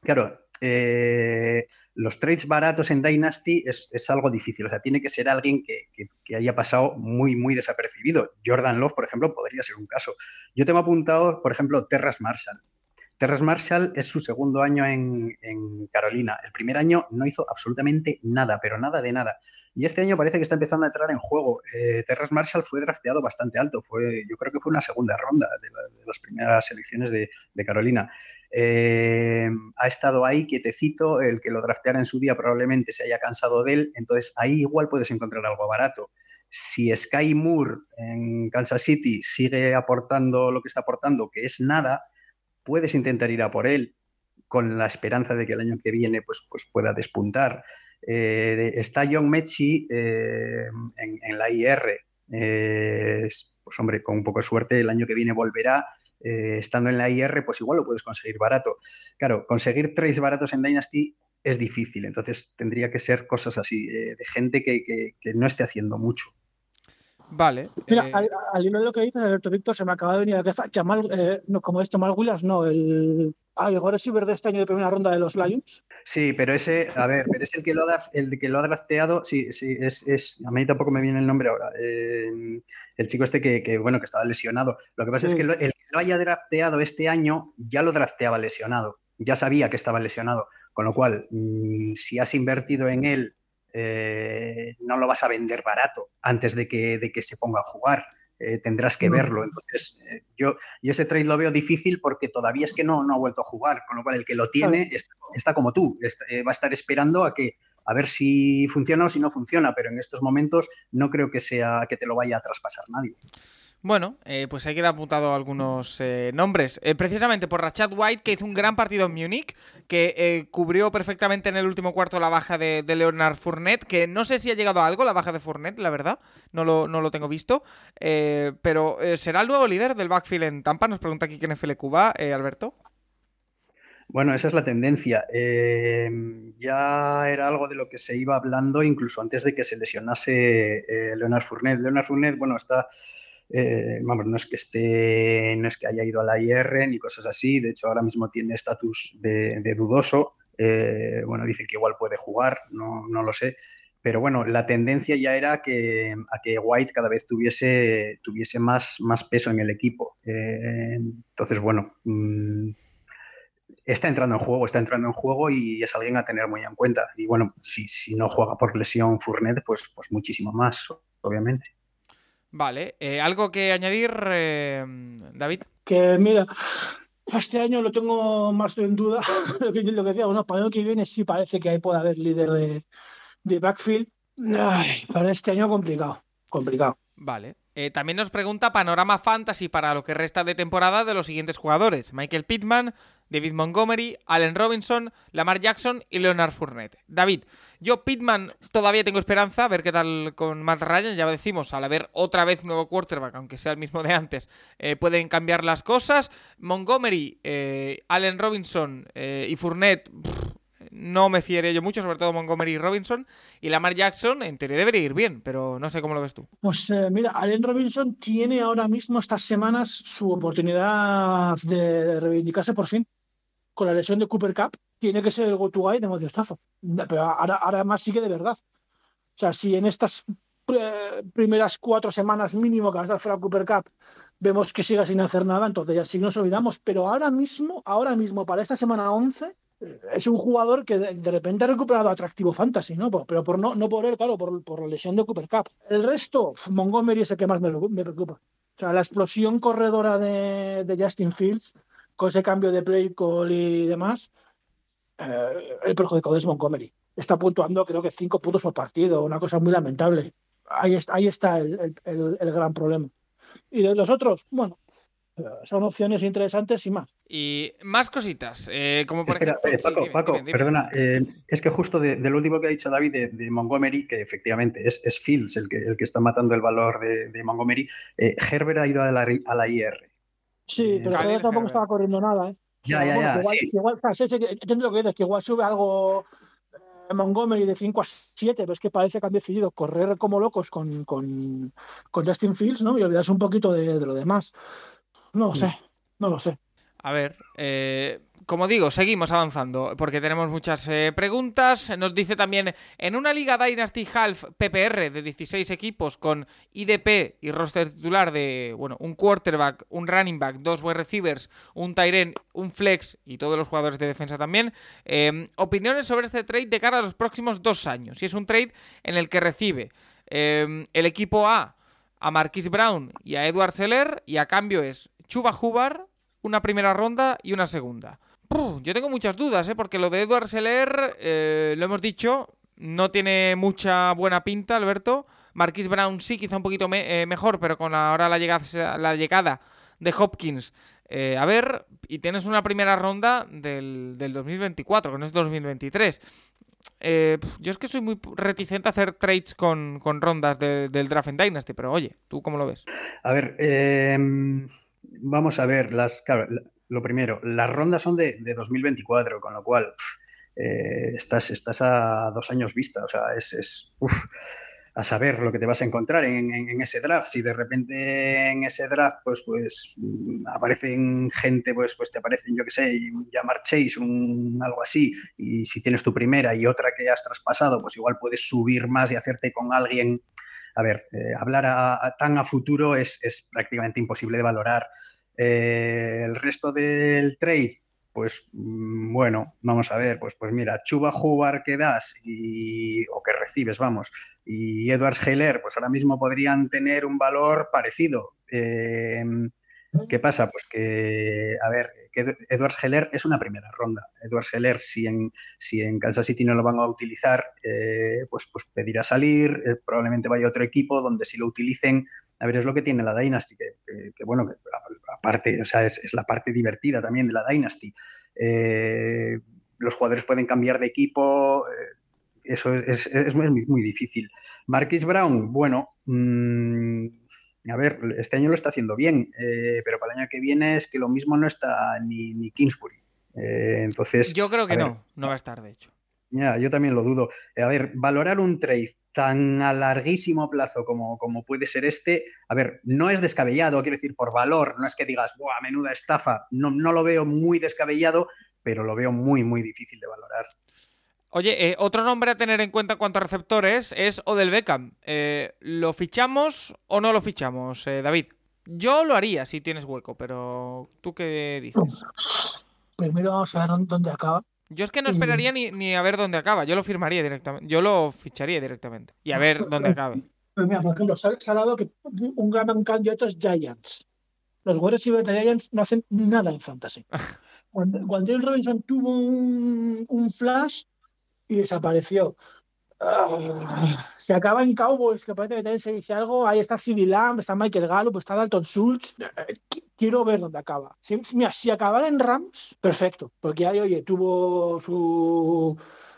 claro, eh, los trades baratos en Dynasty es, es algo difícil. O sea, tiene que ser alguien que, que- haya pasado muy, muy desapercibido. Jordan Love, por ejemplo, podría ser un caso. Yo tengo apuntado, por ejemplo, Terras Marshall. Terras Marshall es su segundo año en, en Carolina. El primer año no hizo absolutamente nada, pero nada de nada. Y este año parece que está empezando a entrar en juego. Eh, Terras Marshall fue drafteado bastante alto. Fue, yo creo que fue una segunda ronda de, de las primeras selecciones de, de Carolina. Eh, ha estado ahí quietecito. El que lo drafteara en su día probablemente se haya cansado de él. Entonces ahí igual puedes encontrar algo barato. Si Sky Moore en Kansas City sigue aportando lo que está aportando, que es nada, puedes intentar ir a por él con la esperanza de que el año que viene pues, pues pueda despuntar. Eh, está John Mechie eh, en, la IR. Eh, pues hombre, con un poco de suerte el año que viene volverá. Eh, estando en la IR, pues igual lo puedes conseguir barato. Claro, conseguir trades baratos en Dynasty es difícil, entonces tendría que ser cosas así, eh, de gente que, que- que no esté haciendo mucho. Vale. Mira, eh, al, al hilo de lo que dices, Alberto Víctor, se me acaba de venir a la cabeza Jamal, eh, no, como es Jamal Williams, no, el, ah, el wide receiver de este año de primera ronda de los Lions. Sí, pero ese, a ver, pero es el que lo ha, el que lo ha drafteado, sí, sí, es, es, a mí tampoco me viene el nombre ahora. eh, el chico este que, que, bueno, que estaba lesionado. Lo que pasa es que lo- el que lo haya drafteado este año ya lo drafteaba lesionado, ya sabía que estaba lesionado, con lo cual, mm, si has invertido en él, eh, no lo vas a vender barato antes de que, de que se ponga a jugar. Eh, tendrás que verlo. Entonces, eh, yo, yo ese trade lo veo difícil porque todavía es que no, no ha vuelto a jugar, con lo cual el que lo tiene está, está como tú, está- eh, va a estar esperando a que a ver si funciona o si no funciona, pero en estos momentos no creo que sea que te lo vaya a traspasar nadie. Bueno, eh, pues ahí queda apuntado algunos eh, nombres. Eh, precisamente por Rachad White, que hizo un gran partido en Múnich, que eh, cubrió perfectamente en el último cuarto la baja de, Leonard Fournette, que no sé si ha llegado a algo la baja de Fournette, la verdad, no lo, no lo tengo visto. Eh, pero eh, ¿será el nuevo líder del backfield en Tampa? Nos pregunta aquí quién FL Cuba, Alberto. Bueno, esa es la tendencia. Eh, ya era algo de lo que se iba hablando incluso antes de que se lesionase Leonard Fournette. Leonard Fournette, bueno, está, eh, vamos, no es que esté, no es que haya ido a la IR ni cosas así. De hecho, ahora mismo tiene estatus de, dudoso. Eh, bueno, dicen que igual puede jugar, no, no lo sé. Pero bueno, la tendencia ya era que, a que White cada vez tuviese, tuviese más, más peso en el equipo. Eh, entonces, bueno, mm, está entrando en juego, está entrando en juego y es alguien a tener muy en cuenta. Y bueno, si, si no juega por lesión Fournette, pues, pues muchísimo más, obviamente. Vale, eh, ¿algo que añadir, eh, David? Que mira, este año lo tengo más en duda. lo, que, lo que decía, bueno, para el año que viene sí parece que ahí puede haber líder de, de backfield. Ay, para este año complicado, complicado. Vale. Eh, también nos pregunta panorama fantasy para lo que resta de temporada de los siguientes jugadores: Michael Pittman, David Montgomery, Allen Robinson, Lamar Jackson y Leonard Fournette. David, yo Pittman todavía tengo esperanza, a ver qué tal con Matt Ryan, ya decimos, al haber otra vez nuevo quarterback, aunque sea el mismo de antes, eh, pueden cambiar las cosas. Montgomery, eh, Allen Robinson eh, y Fournette... no me fiaré yo mucho, sobre todo Montgomery y Robinson. Y Lamar Jackson, en teoría, debería ir bien, pero no sé cómo lo ves tú. Pues mira, Allen Robinson tiene ahora mismo, estas semanas, su oportunidad de reivindicarse por fin con la lesión de Cooper Cup, tiene que ser el go-to guy de Modio Estazo. Pero ahora, ahora más sigue de verdad. O sea, si en estas primeras cuatro semanas mínimo que va a estar fuera Cooper Cup vemos que siga sin hacer nada, entonces ya sí nos olvidamos. Pero ahora mismo, ahora mismo, para esta semana 11, es un jugador que de, de, repente ha recuperado atractivo fantasy, ¿no? Pero por no, no por él, claro, por, por la lesión de Cooper Cup. El resto, Montgomery es el que más me, me preocupa. O sea, la explosión corredora de, de Justin Fields con ese cambio de play call y demás, eh, el perjudicado es Montgomery. Está puntuando creo que cinco puntos por partido, una cosa muy lamentable. Ahí está, ahí está el, el, el gran problema. Y de los otros, bueno, son opciones interesantes y más. Y más cositas, eh, como por Espera, ejemplo... eh, Paco, sí, dime, Paco dime, dime. perdona, eh, es que justo de, de lo último que ha dicho David de, de Montgomery, que efectivamente es, es Fields el que, el que está matando el valor de, de Montgomery, eh, Herbert ha ido a la, a la IR. Sí, Eh, pero todavía tampoco estaba corriendo nada, ¿eh? Ya, ya, ya, igual, sí. que igual, o sea, sí, sí, que entiendo lo que dices, que igual sube algo eh, Montgomery de 5 a 7, pero es que parece que han decidido correr como locos con, con, con Justin Fields, ¿no? Y olvidarse un poquito de, de lo demás. No lo sé, no lo sé. A ver, eh, como digo, seguimos avanzando porque tenemos muchas eh, preguntas. Nos dice también, en una liga Dynasty Half PPR de 16 equipos con IDP y roster titular de, bueno, un quarterback, un running back, dos wide receivers, un end, un flex y todos los jugadores de defensa también, eh, opiniones sobre este trade de cara a los próximos dos años. Y es un trade en el que recibe eh, el equipo A a Marquis Brown y a Edward Seller y a cambio es Chuba Hubbard, una primera ronda y una segunda. Yo tengo muchas dudas, ¿eh? porque lo de Edward Seller, eh, lo hemos dicho, no tiene mucha buena pinta, Alberto. Marquis Brown sí, quizá un poquito eh, mejor, pero con ahora la llegada, la llegada de Hopkins. eh, a ver, y tienes una primera ronda del, del 2024, que no es 2023. Eh, yo es que soy muy reticente a hacer trades con, con rondas de- del draft en Dynasty, pero oye, ¿tú cómo lo ves? A ver, eh, vamos a ver, las, lo primero, las rondas son de, de 2024, con lo cual pf, eh, estás, estás a dos años vista, o sea, es, es, a saber lo que te vas a encontrar en, ese draft. Si de repente en ese draft pues, pues aparecen gente, pues, pues te aparecen, yo qué sé, un Jamar Chase, un algo así, y si tienes tu primera y otra que has traspasado, pues igual puedes subir más y hacerte con alguien a ver, eh, hablar tan a futuro es, es, prácticamente imposible de valorar. Eh, el resto del trade, pues mm, bueno, vamos a ver, pues, pues mira, Chuba Hubbard que das y, o que recibes, vamos, y Edwards Heller, pues ahora mismo podrían tener un valor parecido. Eh, ¿Qué pasa? Pues que, a ver, que Edwards Heller es una primera ronda. Edwards Heller, si en, si en Kansas City no lo van a utilizar, eh, pues, pues pedirá salir, eh, probablemente vaya a otro equipo donde si lo utilicen, a ver, es lo que tiene la Dynasty, que, que, que bueno, que aparte, o sea, es, es, la parte divertida también de la Dynasty. Eh, los jugadores pueden cambiar de equipo, eso es, es, es muy, muy, difícil. Marquis Brown, bueno, mmm, a ver, este año lo está haciendo bien, eh, pero para el año que viene es que lo mismo no está ni, ni Kingsbury. Eh, entonces. Yo creo que ver, no, no va a estar, de hecho. Ya, yo también lo dudo. A ver, valorar un trade tan a larguísimo plazo como, como puede ser este, a ver, no es descabellado, quiero decir, por valor, no es que digas, ¡buah, menuda estafa! No, no lo veo muy descabellado, pero lo veo muy, muy difícil de valorar. Oye, eh, otro nombre a tener en cuenta en cuanto a receptores es Odell Beckham. Eh, ¿Lo fichamos o no lo fichamos, eh, David? Yo lo haría si tienes hueco, pero ¿tú qué dices? Primero vamos a ver dónde acaba. Yo es que no esperaría ni, ni, a ver dónde acaba. Yo lo firmaría directamente. Yo lo ficharía directamente. Y a ver dónde acabe. Pues mira, por ejemplo, se ha, dado que un gran candidato es Giants. Los Warriors y los Giants no hacen nada en fantasy. Cuando, cuando Robinson tuvo un, un flash y desapareció. Ah, se acaba en Cowboys, que parece que también se dice algo. Ahí está CD Lamb, está Michael Gallup, está Dalton Schultz. Eh, qu- Quiero ver dónde acaba. Si, mira, si acabara en Rams, perfecto. Porque ahí, oye, tuvo su,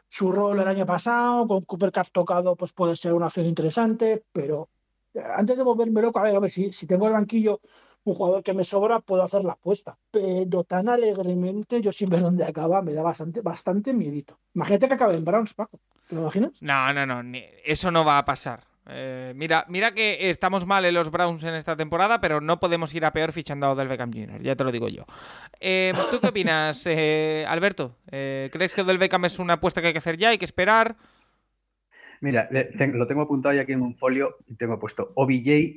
su rol el año pasado, con Cooper Cup tocado, pues puede ser una opción interesante. Pero eh, antes de volverme loco, a ver, a ver si, si tengo el banquillo un jugador que me sobra, puedo hacer la apuesta. Pero tan alegremente, yo sin ver dónde acaba, me da bastante, bastante miedito. Imagínate que acabe en Browns, Paco. ¿Te lo imaginas? No, no, no, ni- eso no va a pasar. Eh, mira, mira que estamos mal en los Browns en esta temporada, pero no podemos ir a peor fichando a Odell Beckham Jr., ya te lo digo yo. Eh, ¿Tú qué opinas, eh, Alberto? Eh, ¿Crees que Odell Beckham es una apuesta que hay que hacer ya, hay que esperar? Mira, le- te- lo tengo apuntado ya aquí en un folio y tengo puesto OBJ.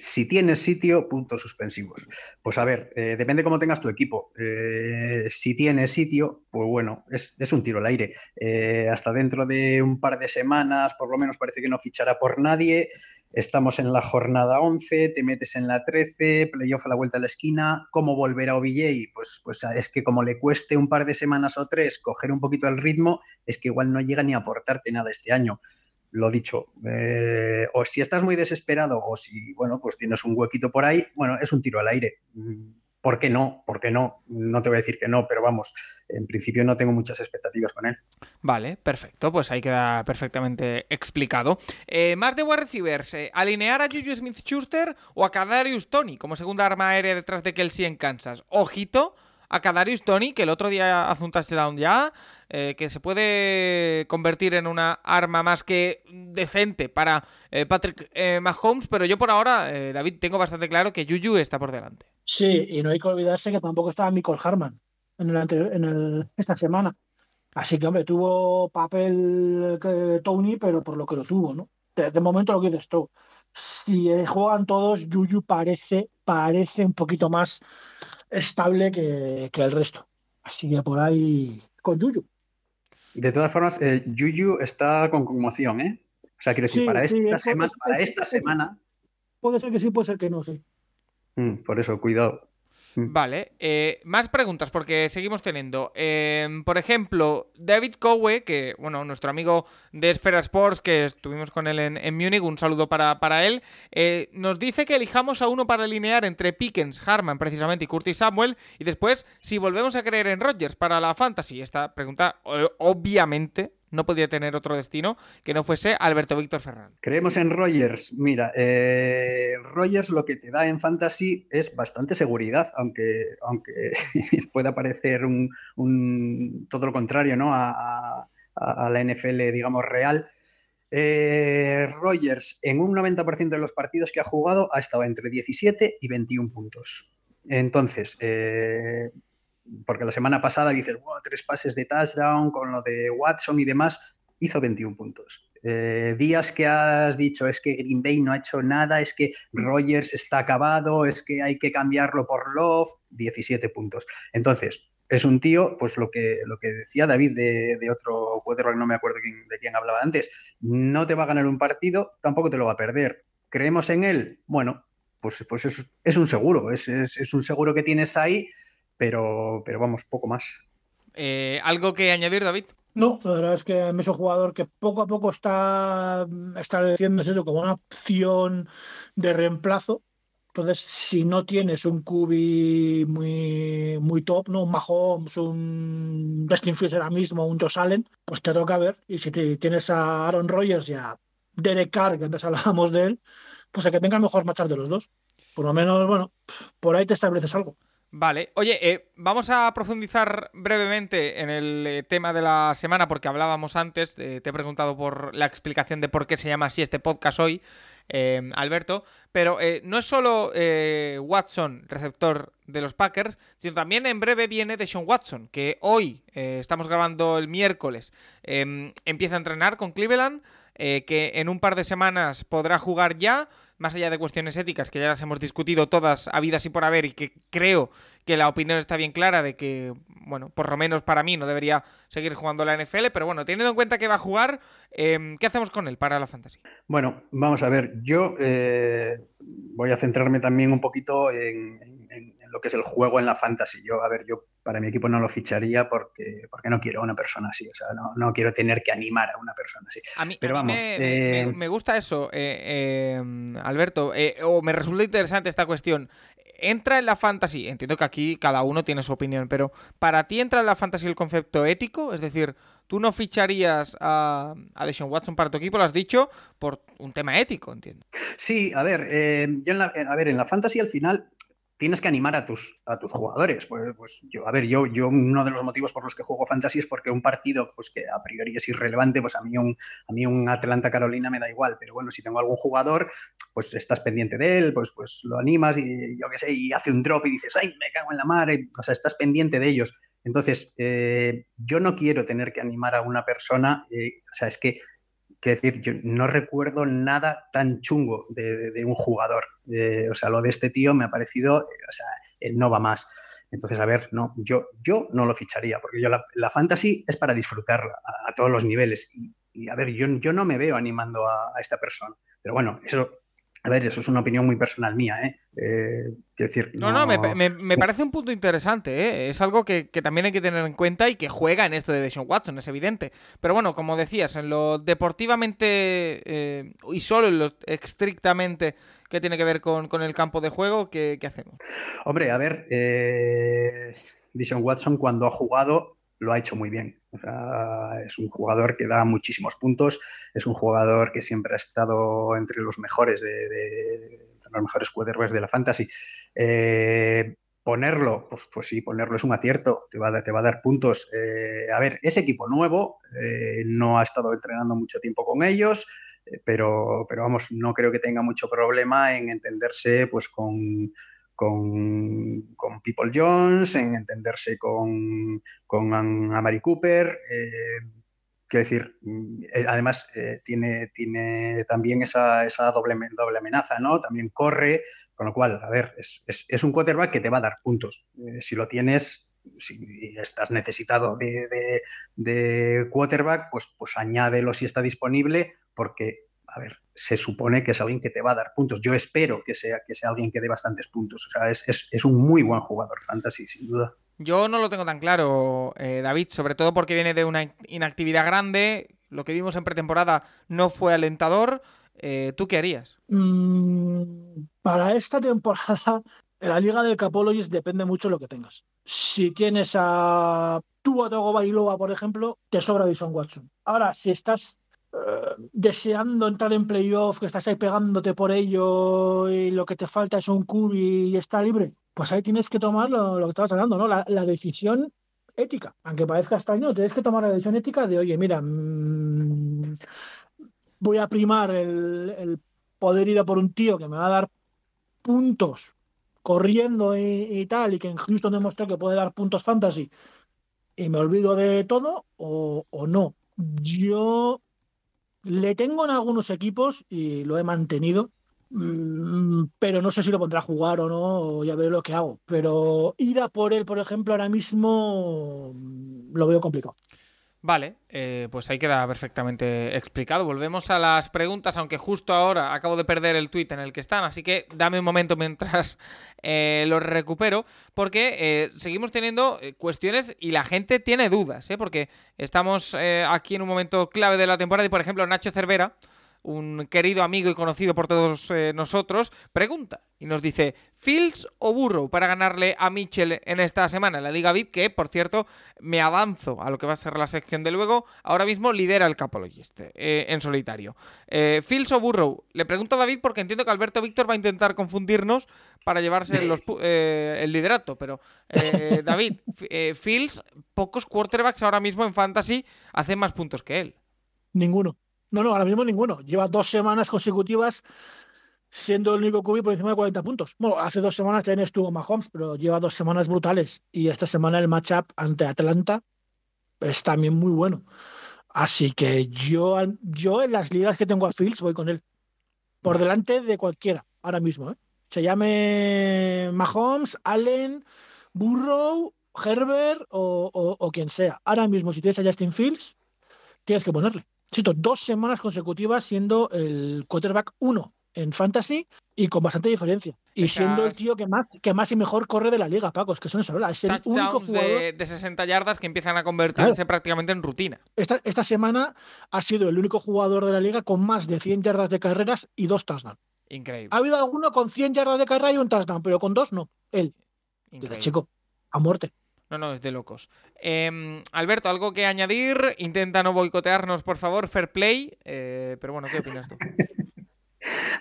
Si tienes sitio, puntos suspensivos. Pues a ver, eh, depende cómo tengas tu equipo. Eh, si tienes sitio, pues bueno, es, un tiro al aire. Eh, hasta dentro de un par de semanas, por lo menos parece que no fichará por nadie. Estamos en la jornada 11, te metes en la 13, playoff a la vuelta de la esquina. ¿Cómo volverá OBJ? Pues, pues es que como le cueste un par de semanas o tres coger un poquito el ritmo, es que igual no llega ni a aportarte nada este año lo dicho, eh, o si estás muy desesperado o si, bueno, pues tienes un huequito por ahí, bueno, es un tiro al aire. Mm, ¿Por qué no? ¿Por qué no? No te voy a decir que no, pero vamos, en principio no tengo muchas expectativas con él. Vale, perfecto, pues ahí queda perfectamente explicado. Eh, más de wide eh, ¿alinear a Juju Smith-Schuster o a Kadarius Tony como segunda arma aérea detrás de Kelsey en Kansas? Ojito a Kadarius Tony, que el otro día hace un touchdown ya, eh, que se puede convertir en una arma más que decente para eh, Patrick eh, Mahomes, pero yo por ahora, David, tengo bastante claro que Juju está por delante. Sí, y no hay que olvidarse que tampoco estaba Michael Harman en, el anterior- en esta semana. Así que, hombre, tuvo papel que Tony, pero por lo que lo tuvo, ¿no? De, momento lo que dices tú. Si juegan todos, Juju parece, parece un poquito más estable que, que el resto. Así que por ahí con Juju. De todas formas, eh, Juju está con conmoción, ¿eh? O sea, quiero decir, Sí, para esta es- semana, para es- esta es- semana, Puede ser que sí, puede ser que no, sí. mm, por eso, cuidado. Vale, eh, más preguntas porque seguimos teniendo. Eh, por ejemplo, David Cowe, que, bueno, nuestro amigo de Esfera Sports, que estuvimos con él en, en Múnich, un saludo para, para él, eh, nos dice que elijamos a uno para alinear entre Pickens, Harman precisamente y Curtis Samuel, y después si volvemos a creer en Rodgers para la Fantasy. Esta pregunta, eh, obviamente, no podía tener otro destino que no fuese Alberto Víctor Fernández. Creemos en Rogers. Mira, eh, Rogers lo que te da en fantasy es bastante seguridad, aunque, aunque pueda parecer todo lo contrario ¿no? a la NFL, digamos, real. Eh, Rogers en un 90% de los partidos que ha jugado ha estado entre 17 y 21 puntos. Entonces, eh, porque la semana pasada dices, "Buah, tres pases de touchdown con lo de Watson y demás, hizo 21 puntos. Eh, días que has dicho es que Green Bay no ha hecho nada, es que Rogers está acabado, es que hay que cambiarlo por Love, 17 puntos. Entonces, es un tío, pues lo que, lo que decía David de, de otro cuadro, no me acuerdo quién- de quién hablaba antes, no te va a ganar un partido, tampoco te lo va a perder. ¿Creemos en él? Bueno, pues, pues es, es un seguro, es- es un seguro que tienes ahí, pero, pero vamos, poco más. Eh, ¿Algo que añadir, David? No, la verdad es que a es un jugador que poco a poco está estableciéndose eso como una opción de reemplazo. Entonces, si no tienes un QB muy, muy top, ¿no? Un Mahomes, un Dustin Fields ahora mismo, un Josh Allen, pues te toca ver. Y si te- tienes a Aaron Rodgers y a Derek Carr, que antes hablábamos de él, pues el que tenga el mejor matchup de los dos. Por lo menos, bueno, por ahí te estableces algo. Vale, oye, eh, vamos a profundizar brevemente en el eh, tema de la semana porque hablábamos antes, eh, te he preguntado por la explicación de por qué se llama así este podcast hoy, eh, Alberto, pero no es solo Watson, receptor de los Packers, sino también en breve viene Deshaun Watson, que hoy, estamos grabando el miércoles, eh, empieza a entrenar con Cleveland, que en un par de semanas podrá jugar ya. Más allá de cuestiones éticas que ya las hemos discutido todas habidas y por haber y que creo que la opinión está bien clara de que, bueno, por lo menos para mí no debería seguir jugando la NFL, pero bueno, teniendo en cuenta que va a jugar, em, ¿qué hacemos con él para la fantasy? Bueno, vamos a ver, yo eh, voy a centrarme también un poquito en, lo que es el juego en la fantasy. Yo, a ver, yo para mi equipo no lo ficharía porque, porque no quiero a una persona así, o sea, no, quiero tener que animar a una persona así. A mí, pero vamos, me, me, gusta eso, eh, em, Alberto, eh, o me resulta interesante esta cuestión entra en la fantasy, entiendo que aquí cada uno tiene su opinión, pero ¿para ti entra en la fantasy el concepto ético? Es decir, tú no ficharías a, a Deshaun Watson para tu equipo, lo has dicho, por un tema ético, entiendo. Sí, a ver, eh, yo en la, a ver, en la fantasy al final tienes que animar a tus, a tus jugadores. Pues, pues, yo, a ver, yo, yo uno de los motivos por los que juego fantasy es porque un partido pues, que a priori es irrelevante, pues a mí un, un Atlanta Carolina me da igual, pero bueno, si tengo algún jugador, pues estás pendiente de él, pues, pues lo animas y yo qué sé, y hace un drop y dices, ay, me cago en la madre, o sea, estás pendiente de ellos. Entonces, eh, yo no quiero tener que animar a una persona, eh, o sea, es que que decir, yo no recuerdo nada tan chungo de, un jugador. o sea, lo de este tío me ha parecido, o sea, él no va más. Entonces, a ver, no, yo, yo no lo ficharía, porque yo la, fantasy es para disfrutarla a, todos los niveles. Y, a ver, yo, yo no me veo animando a, esta persona. Pero bueno, eso a ver, eso es una opinión muy personal mía, ¿eh? eh decir, no, no, me, parece un punto interesante, ¿eh? Es algo que, también hay que tener en cuenta y que juega en esto de Deshaun Watson, es evidente. Pero bueno, como decías, en lo deportivamente eh, y solo en lo estrictamente que tiene que ver con, el campo de juego, ¿qué, hacemos? Hombre, a ver, eh, Watson cuando ha jugado lo ha hecho muy bien. es un jugador que da muchísimos puntos, es un jugador que siempre ha estado entre los mejores de, los mejores quarterbacks de la fantasy. Eh, ponerlo, pues, pues sí, ponerlo es un acierto, te va a, te va a dar puntos. Eh, a ver, ese equipo nuevo eh, no ha estado entrenando mucho tiempo con ellos, pero, pero vamos, no creo que tenga mucho problema en entenderse pues con con, con People Jones, en entenderse con, con Amari Cooper. Eh, quiero decir, eh, además eh, tiene, tiene también esa, esa doble, doble, amenaza, ¿no? También corre, con lo cual, a ver, es, es, un quarterback que te va a dar puntos. si lo tienes, si estás necesitado de, de, de, quarterback, pues, pues añádelo si está disponible, porque a ver, se supone que es alguien que te va a dar puntos. Yo espero que sea, que sea alguien que dé bastantes puntos. O sea, es, un muy buen jugador fantasy, sin duda. Yo no lo tengo tan claro, eh, David, sobre todo porque viene de una inactividad grande. Lo que vimos en pretemporada no fue alentador. Eh, ¿Tú qué harías? Mm, para esta temporada, en la Liga del Capologist depende mucho de lo que tengas. Si tienes a Tua Bailoa, por ejemplo, te sobra Dison Watson. Ahora, si estás eh, deseando entrar en playoff, que estás ahí pegándote por ello y lo que te falta es un cubi y está libre, pues ahí tienes que tomar lo, que estabas hablando, ¿no? La, decisión ética. Aunque parezca extraño, tienes que tomar la decisión ética de, oye, mira, mm, voy a primar el, poder ir a por un tío que me va a dar puntos corriendo y, tal, y que en Houston demostró que puede dar puntos fantasy, y me olvido de todo, o no. Yo le tengo en algunos equipos y lo he mantenido, mm, pero no sé si lo pondrá a jugar o no, ya veré lo que hago. Pero ir a por él, por ejemplo, ahora mismo mm, lo veo complicado. Vale, eh, pues ahí queda perfectamente explicado. Volvemos a las preguntas, aunque justo ahora acabo de perder el tweet en el que están, así que dame un momento mientras eh, lo recupero, porque eh, seguimos teniendo cuestiones y la gente tiene dudas, porque estamos aquí en un momento clave de la temporada y, por ejemplo, Nacho Cervera un querido amigo y conocido por todos eh, nosotros, pregunta y nos dice, ¿Fields o Burrow para ganarle a Mitchell en esta semana en la Liga VIP? Que, por cierto, me avanzo a lo que va a ser la sección de luego. Ahora mismo lidera el Capologist eh, en solitario. Eh, ¿Fields o Burrow? Le pregunto a David porque entiendo que Alberto Víctor va a intentar confundirnos para llevarse el liderato. Pero, David, Fields, pocos quarterbacks ahora mismo en Fantasy hacen más puntos que él. Ninguno. No, no, ahora mismo ninguno. Lleva dos semanas consecutivas siendo el único QB por encima de 40 puntos. Bueno, hace dos semanas también estuvo Mahomes, pero lleva dos semanas brutales. Y esta semana el matchup ante Atlanta es también muy bueno. Así que yo, yo en las ligas que tengo a Fields voy con él. por delante de cualquiera, ahora mismo. ¿eh? Se llame Mahomes, Allen, Burrow, Herbert o, quien sea. Ahora mismo, si tienes a Justin Fields, tienes que ponerle. Siento, dos semanas consecutivas siendo el quarterback uno en fantasy y con bastante diferencia. Y siendo el tío que más, que más y mejor corre de la liga, Paco. Es que eso no se habla. Es el único jugador... de, 60 yardas que empiezan a convertirse prácticamente en rutina. Esta, esta semana ha sido el único jugador de la liga con más de 100 yardas de carreras y dos touchdowns. Increíble. Ha habido alguno con 100 yardas de carrera y un touchdown, pero con dos no. Él. Increíble. chico, a muerte. No, no, es de locos. Em, Alberto, ¿algo que añadir? Intenta no boicotearnos, por favor, fair play. Eh, pero bueno, ¿qué opinas tú?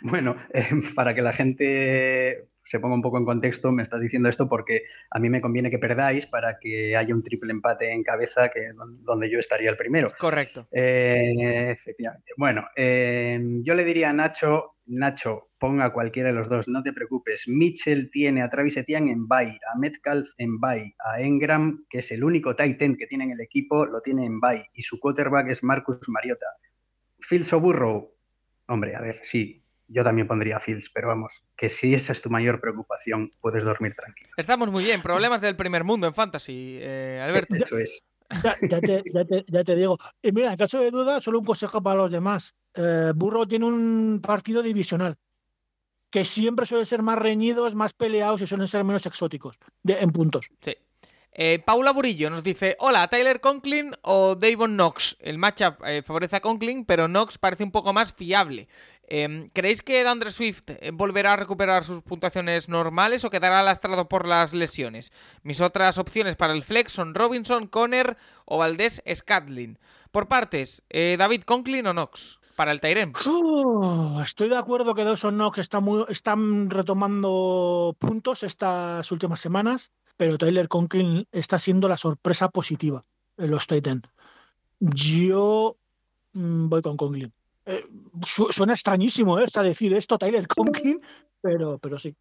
bueno, em, para que la gente se ponga un poco en contexto, me estás diciendo esto porque a mí me conviene que perdáis para que haya un triple empate en cabeza que donde yo estaría el primero. Correcto. Eh, efectivamente. Bueno, em, yo le diría a Nacho, Nacho, ponga a cualquiera de los dos, no te preocupes. Mitchell tiene a Travis Etienne en bye, a Metcalf en bye, a Engram, que es el único tight end que tiene en el equipo, lo tiene en bye, y su quarterback es Marcus Mariota. Fields o Burrow, hombre, a ver, sí, yo también pondría Fields, pero vamos, que si esa es tu mayor preocupación, puedes dormir tranquilo. Estamos muy bien, problemas del primer mundo en Fantasy, eh, Alberto. Eso es. Ya, te, digo. Y mira, en caso de duda, solo un consejo para los demás. Eh, Burro tiene un partido divisional que siempre suelen ser más reñidos, más peleados y suelen ser menos exóticos en puntos. Sí. Eh, Paula Burillo nos dice: Hola, Tyler Conklin o Davon Knox. El matchup favorece a Conklin, pero Knox parece un poco más fiable. Em, ¿Creéis que Dandre Swift eh, volverá a recuperar sus puntuaciones normales o quedará lastrado por las lesiones? Mis otras opciones para el flex son Robinson, Conner o Valdés Scatlin. Por partes, eh, David Conklin o Knox para el Tyrem. estoy de acuerdo que Dawson Knox está están retomando puntos estas últimas semanas, pero Tyler Conklin está siendo la sorpresa positiva en los Titan. Yo mm, voy con Conklin. Eh, suena extrañísimo ¿eh? decir esto, Tyler Conklin, pero, pero sí.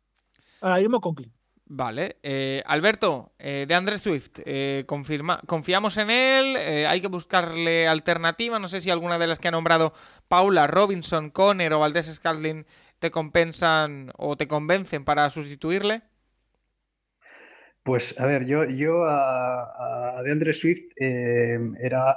Ahora mismo Conklin. Vale. Eh, Alberto, de Andrés Swift, confirma, ¿confiamos en él? ¿Hay que buscarle alternativa? No sé si alguna de las que ha nombrado Paula, Robinson, Conner o Valdés Scalding te compensan o te convencen para sustituirle. Pues a ver, yo, yo a, a de Swift era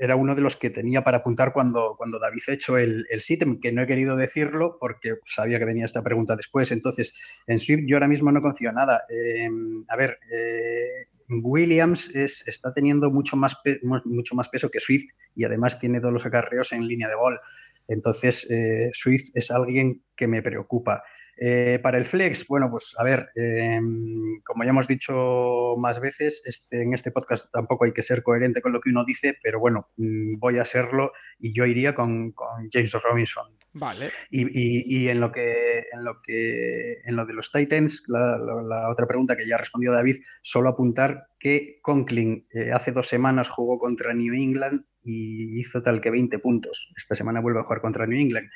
era uno de los que tenía para apuntar cuando, cuando David hecho el, el sitem, que no he querido decirlo porque sabía que venía esta pregunta después. Entonces, en Swift yo ahora mismo no confío nada. Em, a ver, eh, Williams es, está teniendo mucho más, mucho más peso que Swift y además tiene todos los acarreos en línea de gol. Entonces, eh, Swift es alguien que me preocupa. Eh, para el flex, bueno, pues a ver, em, como ya hemos dicho más veces, este, en este podcast tampoco hay que ser coherente con lo que uno dice, pero bueno, mm, voy a serlo y yo iría con, James Robinson. Vale. Y, en lo que en lo que en lo de los Titans, la, otra pregunta que ya respondió David, solo apuntar que Conklin eh, hace dos semanas jugó contra New England y hizo tal que 20 puntos. Esta semana vuelve a jugar contra New England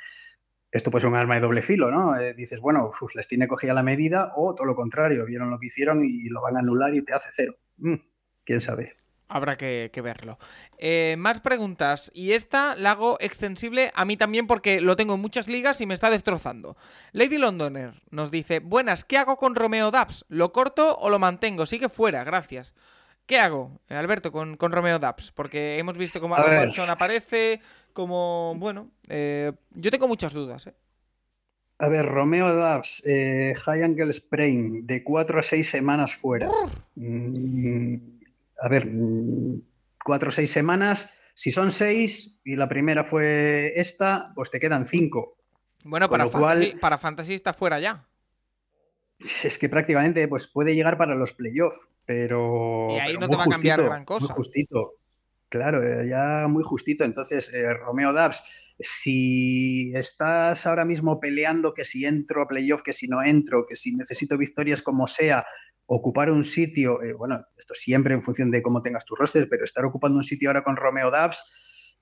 esto puede ser un arma de doble filo, ¿no? Eh, dices, bueno, les tiene cogida la medida o todo lo contrario, vieron lo que hicieron y lo van a anular y te hace cero. Mm, ¿Quién sabe? Habrá que, verlo. Eh, más preguntas. Y esta la hago extensible a mí también porque lo tengo en muchas ligas y me está destrozando. Lady Londoner nos dice, buenas, ¿qué hago con Romeo Dabs? ¿Lo corto o lo mantengo? Sigue fuera, gracias. ¿Qué hago, Alberto, con, Romeo Dabs? Porque hemos visto cómo Robertson aparece, como, bueno, eh, yo tengo muchas dudas. ¿eh? A ver, Romeo Dabs, eh, High Angle Sprain, de 4 a 6 semanas fuera. Mm, a ver, 4 o 6 semanas. Si son 6 y la primera fue esta, pues te quedan 5. Bueno, para, fantasy, para Fantasy está fuera ya. Es que prácticamente pues, puede llegar para los playoffs, pero. Y ahí no te va a cambiar gran cosa. Muy justito. Claro, eh, ya muy justito. Entonces, eh, Romeo Dabs, si estás ahora mismo peleando que si entro a playoff, que si no entro, que si necesito victorias como sea, ocupar un sitio, eh, bueno, esto siempre en función de cómo tengas tu roster, pero estar ocupando un sitio ahora con Romeo Dabs,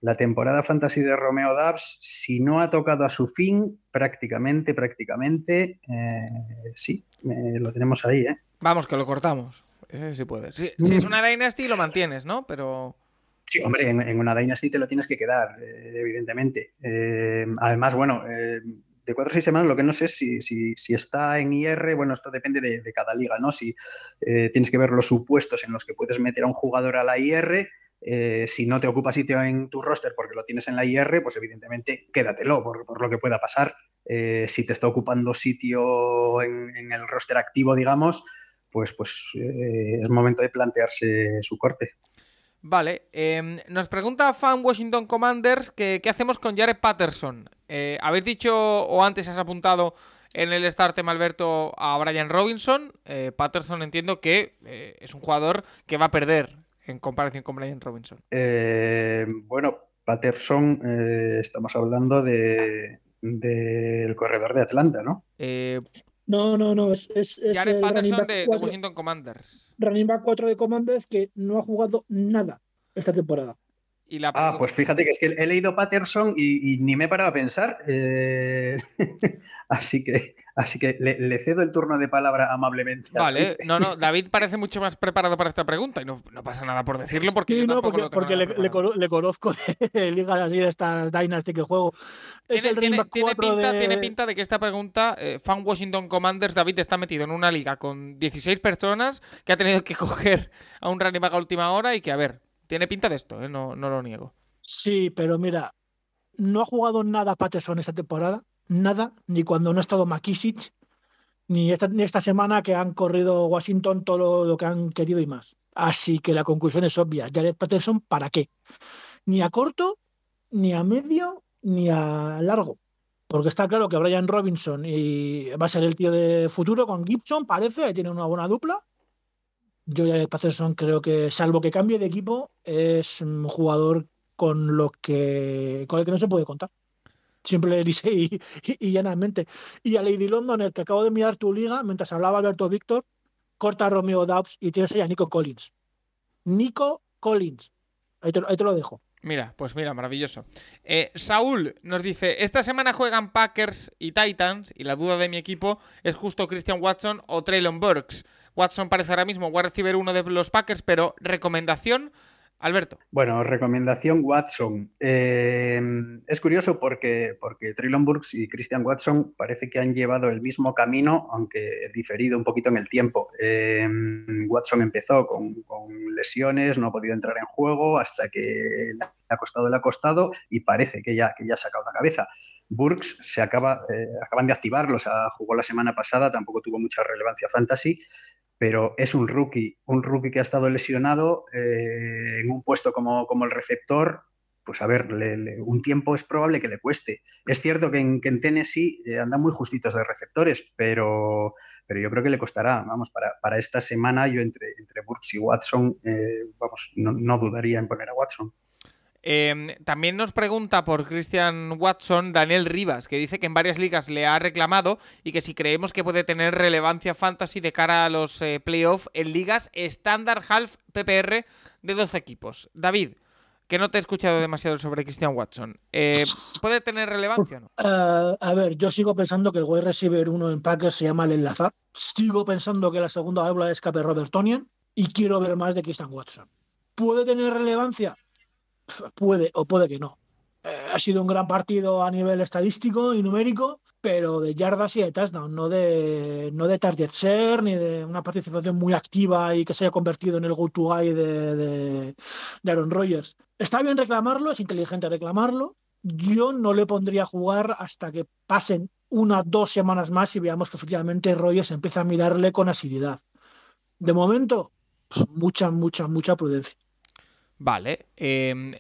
la temporada fantasy de Romeo Dabs, si no ha tocado a su fin, prácticamente, prácticamente, sí, lo tenemos ahí, ¿eh? Vamos, que lo cortamos. si puedes. Si, si, es una Dynasty, lo mantienes, ¿no? Pero. Sí, hombre, en, una Dynasty te lo tienes que quedar, eh, evidentemente. Eh, además, bueno, eh, de cuatro a seis semanas, lo que no sé es si, si, está en IR, bueno, esto depende de, cada liga, ¿no? Si tienes que ver los supuestos en los que puedes meter a un jugador a la IR, si no te ocupa sitio en tu roster porque lo tienes en la IR, pues evidentemente quédatelo por, lo que pueda pasar. Si te está ocupando sitio en, el roster activo, digamos, pues, pues es momento de plantearse su corte. Vale, em, nos pregunta Fan Washington Commanders que qué hacemos con Jared Patterson. Eh, habéis dicho o antes has apuntado en el start Alberto a Brian Robinson. Eh, Patterson entiendo que eh, es un jugador que va a perder en comparación con Brian Robinson. bueno, Patterson, estamos hablando de del corredor de Atlanta, ¿no? No, no, no. Es, es, Jared Patterson de, Washington Commanders. Running back 4 de Commanders que no ha jugado nada esta temporada. Ah, pues fíjate que es que he leído Patterson y, ni me he parado a pensar. Eh, así que, así que le, cedo el turno de palabra amablemente. Vale, no, no, David parece mucho más preparado para esta pregunta y no, pasa nada por decirlo porque yo tampoco porque, lo porque le, conozco de ligas así de estas Dynasty que juego. tiene, pinta, de... que esta pregunta, eh, Fan Washington Commanders, David está metido en una liga con 16 personas que ha tenido que coger a un running back a última hora y que, a ver, tiene pinta de esto, ¿eh? no, lo niego. Sí, pero mira, no ha jugado nada Patterson esta temporada, nada, ni cuando no ha estado esta, ni esta semana que han corrido Washington todo lo, que han querido y más. Así que la conclusión es obvia. Jared Patterson, ¿para qué? Ni a corto, ni a medio, ni a largo. Porque está claro que Brian Robinson y va a ser el tío de futuro con Gibson, parece, tiene una buena dupla. Yo ya Patterson creo que, salvo que cambie de equipo, es un jugador con lo que con el que no se puede contar. Siempre le dice y, y, llanamente. Y a Lady London, el que acabo de mirar tu liga, mientras hablaba Alberto Víctor, corta a Romeo Dobbs y tienes ahí a Nico Collins. Nico Collins. Ahí te, ahí te lo dejo. Mira, pues mira, maravilloso. Eh, Saúl nos dice, esta semana juegan Packers y Titans y la duda de mi equipo es justo Christian Watson o Traylon Burks. Watson parece ahora mismo a recibir uno de los Packers, pero recomendación, Alberto. Bueno, recomendación Watson. Eh, es curioso porque, porque Traylon Burks y Christian Watson parece que han llevado el mismo camino, aunque diferido un poquito en el tiempo. Eh, Watson empezó con, lesiones, no ha podido entrar en juego hasta que le ha costado, le ha costado y parece que ya, que ya ha sacado la cabeza. Burks se acaba, eh, acaban de activarlo, o sea, jugó la semana pasada, tampoco tuvo mucha relevancia fantasy, pero es un rookie, un rookie que ha estado lesionado eh, en un puesto como, como, el receptor, pues a ver, un tiempo es probable que le cueste. Es cierto que en, Tennessee eh, andan muy justitos de receptores, pero, pero yo creo que le costará. Vamos, para, para esta semana yo entre, entre Burks y Watson, eh, vamos, no dudaría en poner a Watson. Em, también nos pregunta por Christian Watson Daniel Rivas, que dice que en varias ligas le ha reclamado y que si creemos que puede tener relevancia fantasy de cara a los eh, playoffs en ligas estándar half PPR de 12 equipos. David, que no te he escuchado demasiado sobre Christian Watson, eh, ¿puede tener relevancia o no? Eh, a ver, yo sigo pensando que el wide receiver uno en Packers se llama el enlazar. Sigo pensando que la segunda habla de escape Robert Tonian y quiero ver más de Christian Watson. ¿Puede tener relevancia? Puede o puede que no. Eh, ha sido un gran partido a nivel estadístico y numérico, pero de yardas y de touchdown, no de, no de target share ni de una participación muy activa y que se haya convertido en el go-to guy de, de, Aaron Rodgers. Está bien reclamarlo, es inteligente reclamarlo. Yo no le pondría a jugar hasta que pasen una dos semanas más y veamos que efectivamente Rodgers empieza a mirarle con asiduidad. De momento, mucha, mucha, mucha prudencia. Vale. Em,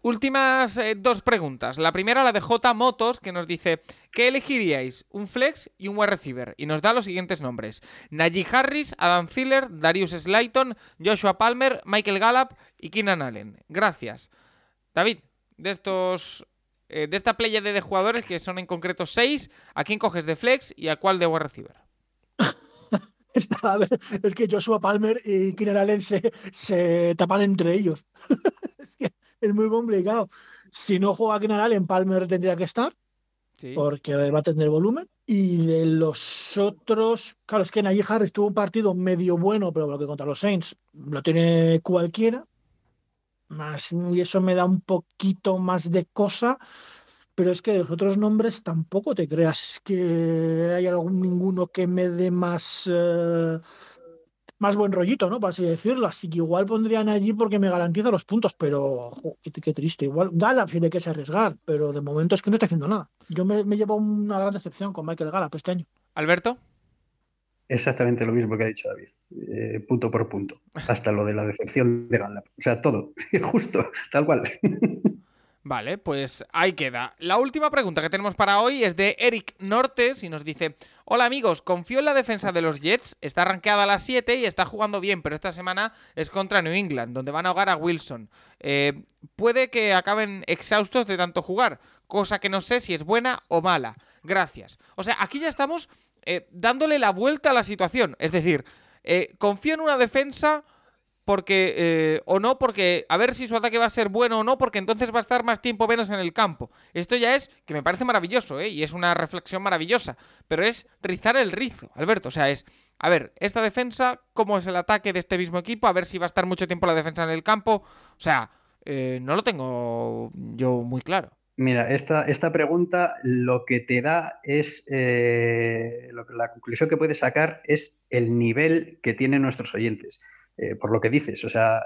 últimas eh, dos preguntas. La primera, la de J Motos, que nos dice: ¿Qué elegiríais? Un flex y un wide receiver. Y nos da los siguientes nombres: Najee Harris, Adam Thiller, Darius Slayton, Joshua Palmer, Michael Gallup y Keenan Allen. Gracias. David, de estos. Eh, de esta playa de jugadores, que son en concreto seis, ¿a quién coges de flex y a cuál de wide receiver? es que Joshua Palmer y Keenan Allen se, tapan entre ellos. es que es muy complicado. Si no juega Keenan Allen, Palmer tendría que estar, porque va a tener volumen. Y de los otros, claro, es que Najee Harris tuvo un partido medio bueno, pero lo que contra los Saints lo tiene cualquiera. Más, y eso me da un poquito más de cosa pero es que los otros nombres tampoco te creas que hay algún ninguno que me dé más, eh, más buen rollito, ¿no? Por así decirlo. Así que igual pondrían allí porque me garantiza los puntos, pero qué, triste. Igual Gallup tiene que se arriesgar, pero de momento es que no está haciendo nada. Yo me, llevo una gran decepción con Michael Gallup este año. Alberto. Exactamente lo mismo que ha dicho David, eh, punto por punto, hasta lo de la decepción de Gallup. O sea, todo, justo, tal cual. Vale, pues ahí queda. La última pregunta que tenemos para hoy es de Eric Nortes y nos dice: Hola amigos, confío en la defensa de los Jets. Está rankeada a las 7 y está jugando bien, pero esta semana es contra New England, donde van a ahogar a Wilson. Eh, puede que acaben exhaustos de tanto jugar, cosa que no sé si es buena o mala. Gracias. O sea, aquí ya estamos eh, dándole la vuelta a la situación. Es decir, eh, confío en una defensa porque eh, o no porque a ver si su ataque va a ser bueno o no porque entonces va a estar más tiempo menos en el campo esto ya es que me parece maravilloso ¿eh? y es una reflexión maravillosa pero es rizar el rizo Alberto o sea es a ver esta defensa cómo es el ataque de este mismo equipo a ver si va a estar mucho tiempo la defensa en el campo o sea eh, no lo tengo yo muy claro Mira, esta, esta pregunta lo que te da es, lo que, la conclusión que puedes sacar es el nivel que tienen nuestros oyentes. Eh, por lo que dices. O sea,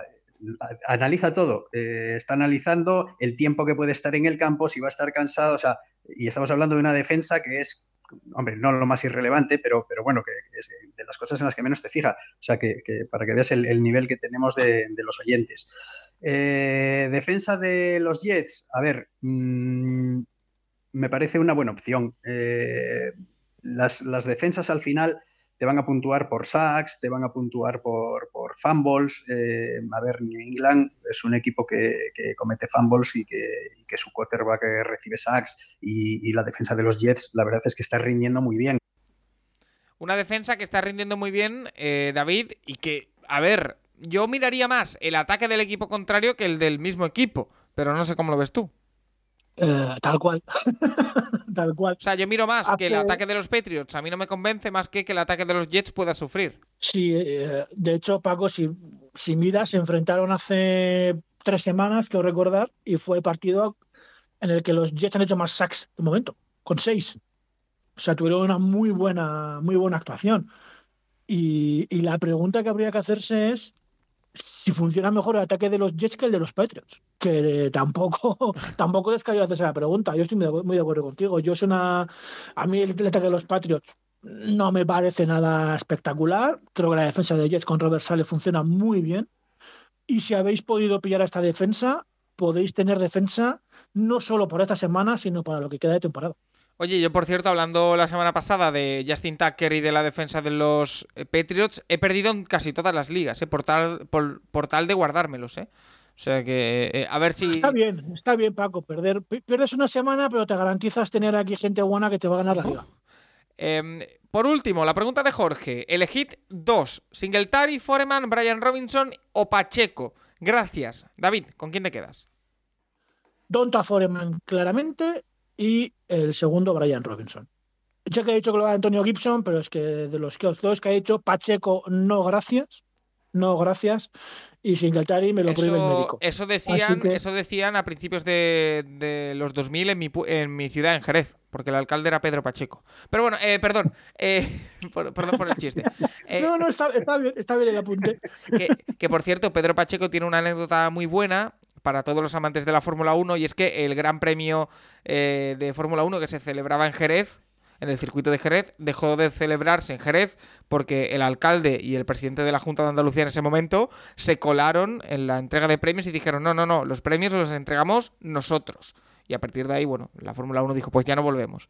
analiza todo. Eh, está analizando el tiempo que puede estar en el campo, si va a estar cansado. O sea, y estamos hablando de una defensa que es, hombre, no lo más irrelevante, pero, pero bueno, que, es de las cosas en las que menos te fija. O sea, que, para que veas el, nivel que tenemos de, los oyentes. Eh, defensa de los Jets, a ver, mm, me parece una buena opción. las defensas al final te van a puntuar por sacks, te van a puntuar por, por fumbles. Eh, a ver, New England es un equipo que, comete fumbles y que, que, su quarterback recibe sacks y, la defensa de los Jets, la verdad es que está rindiendo muy bien. Una defensa que está rindiendo muy bien, eh, David, y que, a ver, yo miraría más el ataque del equipo contrario que el del mismo equipo, pero no sé cómo lo ves tú. Eh, tal cual. tal cual. O sea, yo miro más que el ataque de los Patriots. A mí no me convence más que que el ataque de los Jets pueda sufrir. Sí, eh, de hecho, Paco, si, si miras, se enfrentaron hace tres semanas, que recordar, y fue el partido en el que los Jets han hecho más sacks de momento, con seis. O sea, tuvieron una muy buena, muy buena actuación. Y, y la pregunta que habría que hacerse es si funciona mejor el ataque de los Jets que el de los Patriots. Que tampoco, tampoco es que hacerse la pregunta. Yo estoy muy de, acuerdo contigo. Yo soy una. A mí el, ataque de los Patriots no me parece nada espectacular. Creo que la defensa de Jets con Robert Sale funciona muy bien. Y si habéis podido pillar a esta defensa, podéis tener defensa no solo por esta semana, sino para lo que queda de temporada. Oye, yo por cierto, hablando la semana pasada de Justin Tucker y de la defensa de los eh, Patriots, he perdido en casi todas las ligas, ¿eh? por, tal, por, tal de guardármelos. ¿eh? O sea que, eh, a ver si... Está bien, está bien, Paco. Perder, pierdes una semana, pero te garantizas tener aquí gente buena que te va a ganar la liga. Em, por último, la pregunta de Jorge. Elegid dos. Singletary, Foreman, Brian Robinson o Pacheco. Gracias. David, ¿con quién te quedas? Donta Foreman, claramente y el segundo Brian Robinson. Ya que he dicho que lo va Antonio Gibson, pero es que de los dos que ha dicho, Pacheco, no gracias, no gracias, y Singletary me lo prohíbe el médico. Eso decían, eso decían a principios de, los 2000 en mi, en mi ciudad, en Jerez, porque el alcalde era Pedro Pacheco. Pero bueno, eh, perdón, eh, perdón por el chiste. Eh, no, no, está, bien, está bien el apunte. Que, que por cierto, Pedro Pacheco tiene una anécdota muy buena para todos los amantes de la Fórmula 1 y es que el Gran Premio eh, de Fórmula 1 que se celebraba en Jerez, en el circuito de Jerez, dejó de celebrarse en Jerez porque el alcalde y el presidente de la Junta de Andalucía en ese momento se colaron en la entrega de premios y dijeron, no, no, no, los premios los entregamos nosotros. Y a partir de ahí, bueno, la Fórmula 1 dijo, pues ya no volvemos.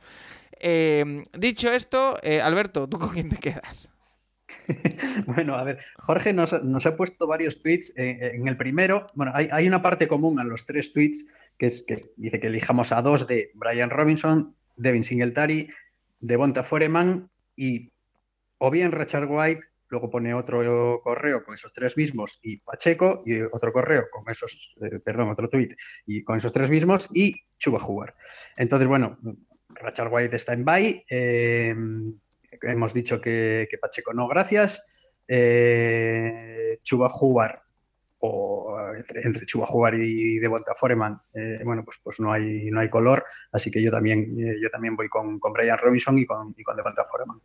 Eh, dicho esto, eh, Alberto, ¿tú con quién te quedas? bueno, a ver, Jorge nos, ha puesto varios tweets. Eh, en el primero, bueno, hay, una parte común a los tres tweets que, es, que dice que elijamos a dos de Brian Robinson, Devin Singletary, Devonta Foreman y o bien Richard White, luego pone otro correo con esos tres mismos y Pacheco y otro correo con esos, eh, perdón, otro tweet y con esos tres mismos y Chuba jugar. Entonces, bueno, Richard White está en bye. Eh, hemos dicho que, Pacheco no, gracias. Eh, Chuba jugar o entre, entre Chuba y de Foreman, eh, bueno, pues, pues no, hay, no hay color, así que yo también, eh, yo también voy con, con Brian Robinson y con, y con Devonta Foreman.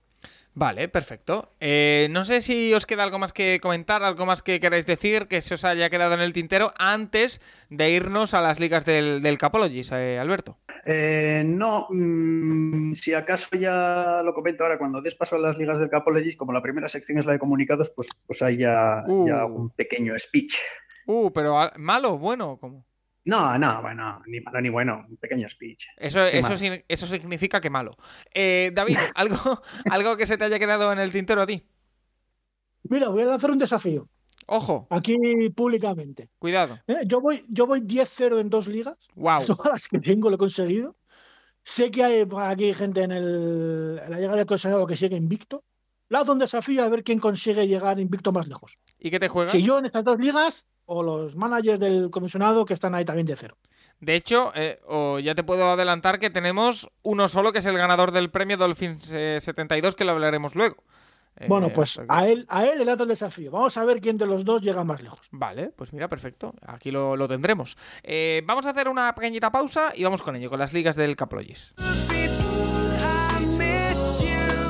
Vale, perfecto. Eh, no sé si os queda algo más que comentar, algo más que queráis decir, que se os haya quedado en el tintero antes de irnos a las ligas del, del Capologis, Alberto. no, mm, si acaso ya lo comento ahora, cuando des paso a las ligas del Capologis, como la primera sección es la de comunicados, pues, pues hay ya, ya uh. un pequeño speech. Uh, pero malo, bueno, ¿cómo? No, no, bueno, ni malo ni bueno, un pequeño speech. Eso, eso, eso significa que malo. Eh, David, ¿algo, ¿algo que se te haya quedado en el tintero a ti? Mira, voy a lanzar un desafío. Ojo. Aquí públicamente. Cuidado. Eh, yo voy, yo voy 10-0 en dos ligas. Wow. Todas las que tengo lo he conseguido. Sé que hay aquí gente en, el, la llegada del consejo que sigue invicto. Lanzo un desafío a ver quién consigue llegar invicto más lejos. ¿Y qué te juegas? Si yo en estas dos ligas o los managers del comisionado que están ahí también de cero. De hecho, eh, ya te puedo adelantar que tenemos uno solo que es el ganador del premio Dolphins 72, eh, que lo hablaremos luego. Eh, bueno, pues a él, a él le da el desafío. Vamos a ver quién de los dos llega más lejos. Vale, pues mira, perfecto. Aquí lo, tendremos. vamos a hacer una pequeñita pausa y vamos con ello, con las ligas del Capologist.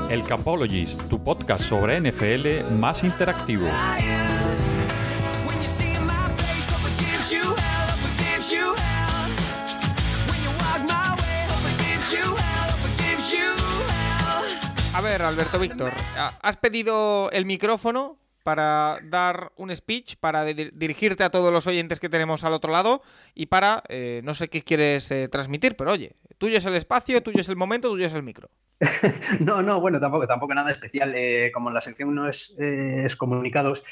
El Capologist, tu podcast sobre NFL más interactivo. A ver, Alberto Víctor, has pedido el micrófono para dar un speech, para dirigirte a todos los oyentes que tenemos al otro lado y para, eh, no sé qué quieres eh, transmitir, pero oye, tuyo es el espacio, tuyo es el momento, tuyo es el micro. no, no, bueno, tampoco, tampoco nada especial. Eh, como la sección no es, es comunicados,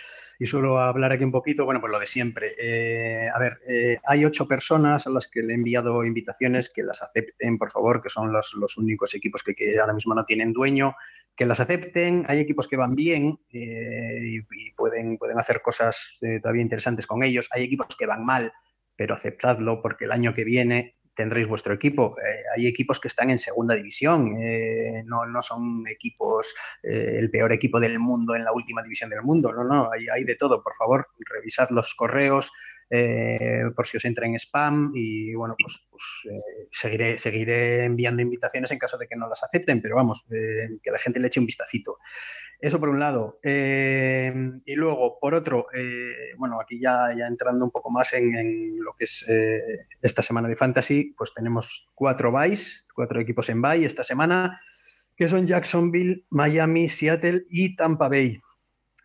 y suelo hablar aquí un poquito, bueno, pues lo de siempre. Eh, a ver, eh, hay ocho personas a las que le he enviado invitaciones que las acepten, por favor, que son los, los únicos equipos que, ahora mismo no tienen dueño, que las acepten. Hay equipos que van bien eh, y, pueden, pueden hacer cosas todavía interesantes con ellos. Hay equipos que van mal, pero aceptadlo porque el año que viene tendréis vuestro equipo. Eh, hay equipos que están en segunda división, eh, no, no, son equipos, eh, el peor equipo del mundo en la última división del mundo, no, no, hay, hay de todo, por favor, revisad los correos, por si os entra en spam y bueno, pues, pues seguiré, seguiré enviando invitaciones en caso de que no las acepten, pero vamos, que la gente le eche un vistacito. Eso por un lado. Eh, y luego, por otro, eh, bueno, aquí ya, ya entrando un poco más en, lo que es eh, esta semana de Fantasy, pues tenemos cuatro buys, cuatro equipos en buy esta semana, que son Jacksonville, Miami, Seattle y Tampa Bay.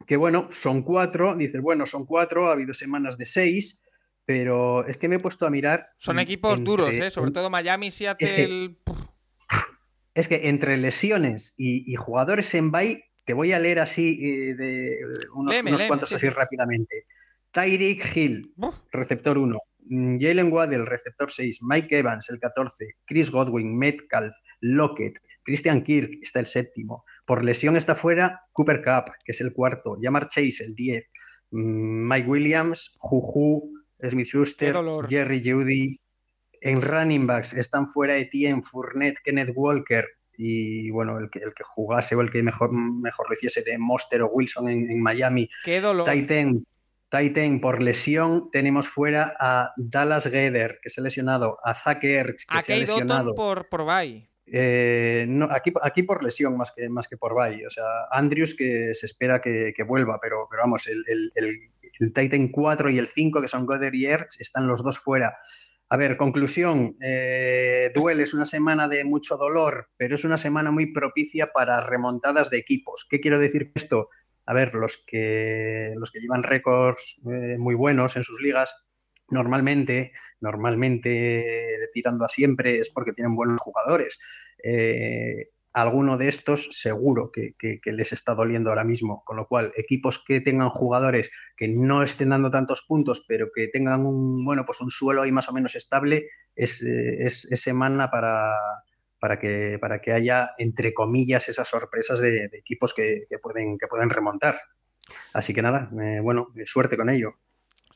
Que bueno, son cuatro, dices, bueno, son cuatro, ha habido semanas de seis, pero es que me he puesto a mirar. Son equipos duros, ¿eh? sobre todo Miami, Seattle. Es que, entre lesiones y, y jugadores en bye te voy a leer así eh, de unos, cuantos así rápidamente. Tyreek Hill, receptor 1. Mm, Jalen Waddell, receptor 6. Mike Evans, el 14. Chris Godwin, Metcalf, Lockett. Christian Kirk está el séptimo. Por lesión está fuera Cooper Cup, que es el cuarto. Jamar Chase, el 10. Mm, Mike Williams, Juju, Smith Schuster, Jerry Judy. En running backs están fuera Etienne, Fournette, Kenneth Walker, y bueno, el que, el que jugase o el que mejor, mejor lo hiciese de Monster o Wilson en, Miami. Qué dolor. Titan, Titan por lesión, tenemos fuera a Dallas Geder, que se ha lesionado, a Zach Ertz, que se ha lesionado. por, por bye. Eh, no, aquí, aquí por lesión más que, más que por bye. O sea, Andrews que se espera que, vuelva, pero, pero vamos, el, el, el, Titan 4 y el 5, que son Goder y Ertz, están los dos fuera. A ver, conclusión, eh, duele, es una semana de mucho dolor, pero es una semana muy propicia para remontadas de equipos. ¿Qué quiero decir esto? A ver, los que, los que llevan récords eh, muy buenos en sus ligas, normalmente, normalmente tirando a siempre es porque tienen buenos jugadores. Eh, alguno de estos seguro que, les está doliendo ahora mismo. Con lo cual, equipos que tengan jugadores que no estén dando tantos puntos, pero que tengan un, bueno, pues un suelo ahí más o menos estable, es, eh, semana para, para, que, para que haya, entre comillas, esas sorpresas de, equipos que, pueden, que pueden remontar. Así que nada, eh, bueno, suerte con ello.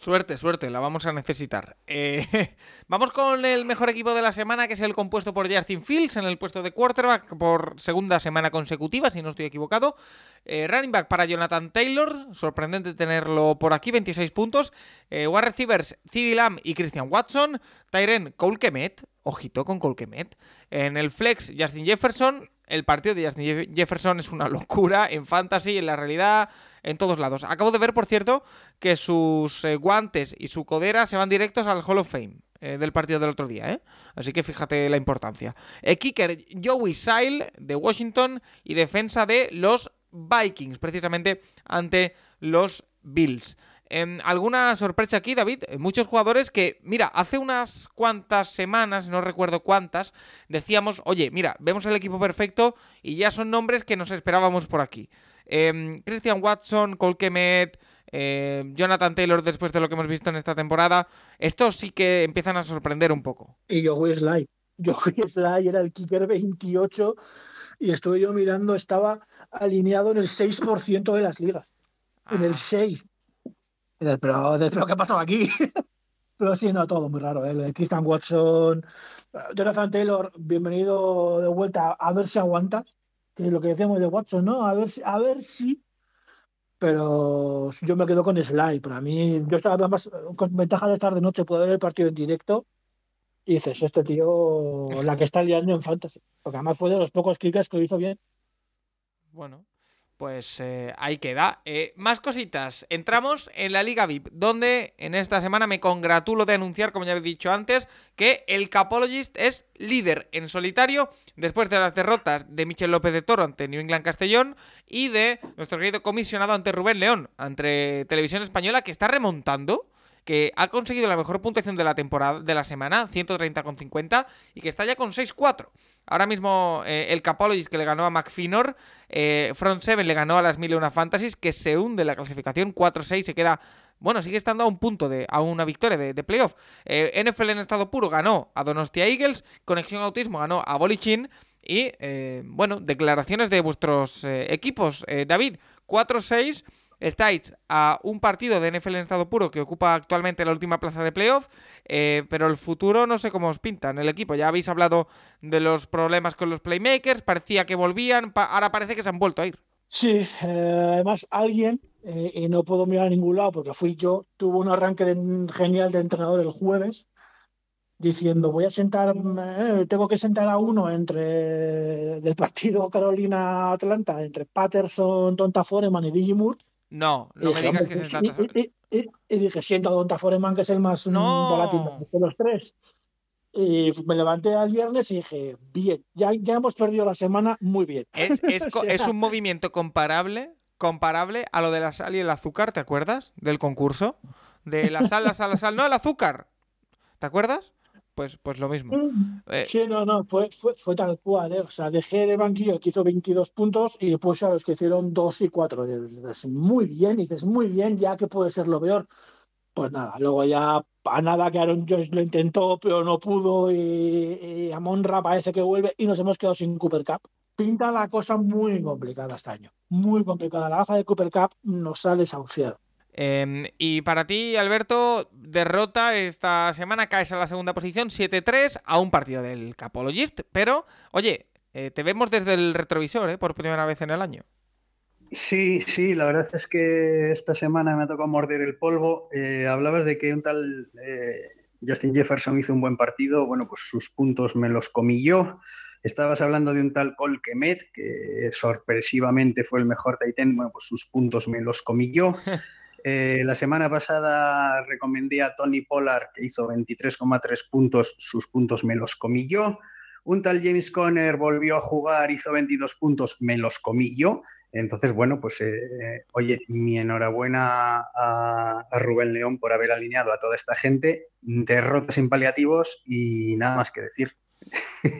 Suerte, suerte, la vamos a necesitar. Eh, vamos con el mejor equipo de la semana, que es el compuesto por Justin Fields en el puesto de quarterback por segunda semana consecutiva, si no estoy equivocado. Eh, running back para Jonathan Taylor, sorprendente tenerlo por aquí, 26 puntos. Eh, wide receivers, CeeDee Lamb y Christian Watson. Tyren Cole Kemet, ojito con Cole Kemet. En el flex, Justin Jefferson. El partido de Justin Jefferson es una locura en fantasy, en la realidad en todos lados. Acabo de ver, por cierto, que sus eh, guantes y su codera se van directos al Hall of Fame. Eh, del partido del otro día, ¿eh? Así que fíjate la importancia. Eh, kicker Joey Sile de Washington y defensa de los Vikings, precisamente ante los Bills. Em, ¿Alguna sorpresa aquí, David? Muchos jugadores que, mira, hace unas cuantas semanas, no recuerdo cuántas, decíamos, oye, mira, vemos el equipo perfecto y ya son nombres que nos esperábamos por aquí. Em, Christian Watson, Cole Kemet, em, Jonathan Taylor después de lo que hemos visto en esta temporada, estos sí que empiezan a sorprender un poco. Y Joey Sly. Joey Sly era el kicker 28 y estuve yo mirando, estaba alineado en el 6% de las ligas. En el 6. Ah. Pero desde lo que ha pasado aquí. Pero sí, no, todo muy raro. ¿eh? Christian Watson, Jonathan Taylor, bienvenido de vuelta a ver si aguantas lo que decíamos de Watson, ¿no? A ver si, a ver si. Pero yo me quedo con Sly. Para mí, yo estaba más con ventaja de estar de noche, puedo ver el partido en directo. Y dices, este tío, la que está liando en fantasy. Porque además fue de los pocos kickers que lo hizo bien. Bueno, pues eh, ahí queda. Eh, más cositas. Entramos en la Liga VIP, donde en esta semana me congratulo de anunciar, como ya he dicho antes, que el Capologist es líder en solitario después de las derrotas de Michel López de Toro ante New England Castellón y de nuestro querido comisionado ante Rubén León, ante Televisión Española, que está remontando que ha conseguido la mejor puntuación de la temporada, de la semana, 130,50, y que está ya con 6-4. Ahora mismo eh, el Capologist que le ganó a McFinor, eh, Front 7 le ganó a las 1001 Fantasies, que se hunde la clasificación, 4-6, se queda bueno, sigue estando a un punto de, a una victoria de, playoff. Eh, NFL en estado puro ganó a Donostia Eagles, Conexión Autismo ganó a Bolichin y, bueno, declaraciones de vuestros equipos. David, 4-6 Estáis a un partido de NFL en estado puro que ocupa actualmente la última plaza de playoff, eh, pero el futuro no sé cómo os pinta en el equipo. Ya habéis hablado de los problemas con los playmakers, parecía que volvían, ahora parece que se han vuelto a ir. Sí, eh, además alguien, eh, y no puedo mirar a ningún lado porque fui yo, tuvo un arranque genial de entrenador el jueves, diciendo voy a sentar, tengo que sentar a uno entre del partido Carolina-Atlanta, entre Patterson, Tonta Foreman y Digimur no, no me digas que se trata. Y, y, dije, siento a Donta Foreman, que es el más no. volátil de los tres. Y me levanté al viernes y dije, bien, ya, ya hemos perdido la semana, muy bien. Es, es, un movimiento comparable, comparable a lo de la sal y el azúcar, ¿te acuerdas? Del concurso. De la sal, la sal, la sal, no, el azúcar. ¿Te acuerdas? Pues, pues lo mismo. Mm. Eh, sí, no, no, fue, fue, tal cual, ¿eh? O sea, dejé de banquillo que hizo 22 puntos y después a los que hicieron 2 y 4. Dices, muy bien, dices, muy bien, ya que puede ser lo peor. Pues nada, luego ya a nada que Aaron Jones lo intentó, pero no pudo y, a Monra parece que vuelve y nos hemos quedado sin Cooper Cup. Pinta la cosa muy complicada este año, muy complicada. La baja de Cooper Cup nos ha desahuciado. Em, y para ti, Alberto, derrota esta semana, caes a la segunda posición, 7-3, a un partido del Capologist. Pero, oye, eh, te vemos desde el retrovisor, ¿eh? Por primera vez en el año. Sí, sí, la verdad es que esta semana me ha tocado morder el polvo. Eh, hablabas de que un tal Justin Jefferson hizo un buen partido. Bueno, pues sus puntos me los comí yo. Estabas hablando de un tal Col Kemet, que sorpresivamente fue el mejor Titan. Bueno, pues sus puntos me los comí yo. Eh, la semana pasada recomendé a Tony Pollard, que hizo 23,3 puntos, sus puntos me los comí yo. Un tal James Conner volvió a jugar, hizo 22 puntos, me los comí yo. Entonces, bueno, pues eh, oye, mi enhorabuena a, a, Rubén León por haber alineado a toda esta gente, derrotas sin paliativos y nada más que decir.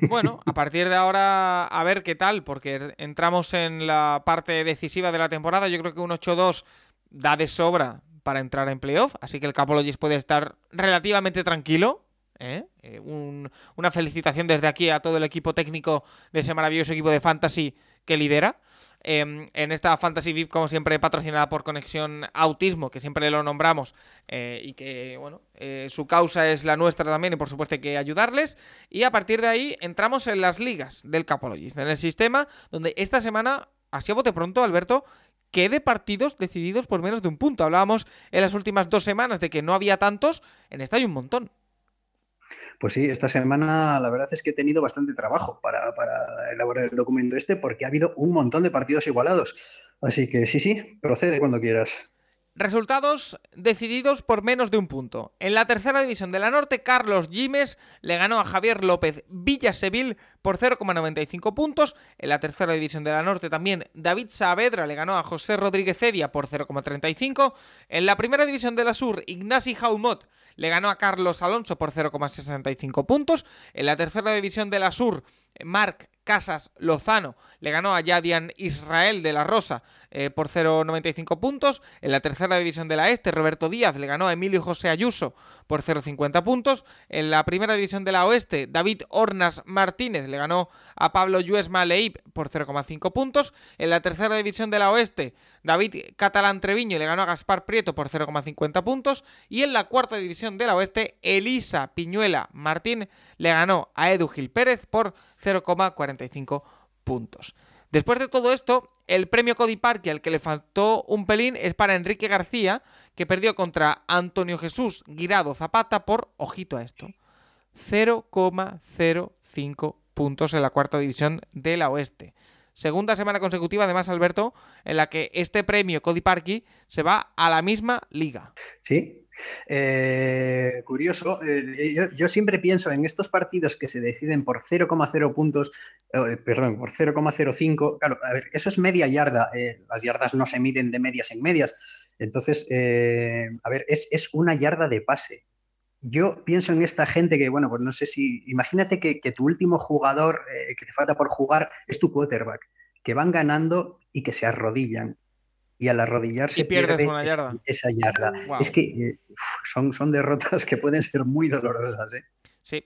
Bueno, a partir de ahora a ver qué tal, porque entramos en la parte decisiva de la temporada. Yo creo que un 8-2 da de sobra para entrar en playoff, así que el Capologist puede estar relativamente tranquilo. ¿eh? Eh, una felicitación desde aquí a todo el equipo técnico de ese maravilloso equipo de Fantasy que lidera. Em, en esta Fantasy VIP, como siempre, patrocinada por Conexión Autismo, que siempre lo nombramos eh, y que, bueno, su causa es la nuestra también y por supuesto hay que ayudarles. Y a partir de ahí entramos en las ligas del Capologist, en el sistema donde esta semana, así a bote pronto, Alberto, quede partidos decididos por menos de un punto. Hablábamos en las últimas dos semanas de que no había tantos, en esta hay un montón. Pues sí, esta semana la verdad es que he tenido bastante trabajo para, elaborar el documento este porque ha habido un montón de partidos igualados. Así que sí, sí, procede cuando quieras. Resultados decididos por menos de un punto. En la tercera división de la Norte, Carlos Gimes le ganó a Javier López Villasevil por 0,95 puntos. En la tercera división de la Norte también David Saavedra le ganó a José Rodríguez Edia por 0,35. En la primera división de la Sur, Ignasi Jaumot le ganó a Carlos Alonso por 0,65 puntos. En la tercera división de la Sur, Marc Casas Lozano le ganó a Yadian Israel de la Rosa eh, por 0,95 puntos. En la tercera división de la Este, Roberto Díaz le ganó a Emilio José Ayuso por 0,50 puntos. En la primera división de la Oeste, David Hornas Martínez le ganó a Pablo Yuesma Leib por 0,5 puntos. En la tercera división de la Oeste, David Catalán Treviño le ganó a Gaspar Prieto por 0,50 puntos. Y en la cuarta división de la Oeste, Elisa Piñuela Martín le ganó a Edu Gil Pérez por 0,45 puntos. Después de todo esto, el premio Cody al que le faltó un pelín es para Enrique García, que perdió contra Antonio Jesús Guirado Zapata por, ojito a esto, 0,05 puntos en la cuarta división de la Oeste. Segunda semana consecutiva, además, Alberto, en la que este premio Cody Parky se va a la misma liga. Sí, eh, curioso, eh, yo, siempre pienso en estos partidos que se deciden por 0,0 puntos, eh, perdón, por 0,05. Claro, a ver, eso es media yarda. las yardas no se miden de medias en medias. Entonces, a ver, es, es, una yarda de pase. Yo pienso en esta gente que, bueno, pues no sé si. Imagínate que, que tu último jugador que te falta por jugar es tu quarterback, que van ganando y que se arrodillan y al arrodillarse y pierdes una yarda. esa yarda. Es que eh, son, son derrotas que pueden ser muy dolorosas. ¿eh? Sí.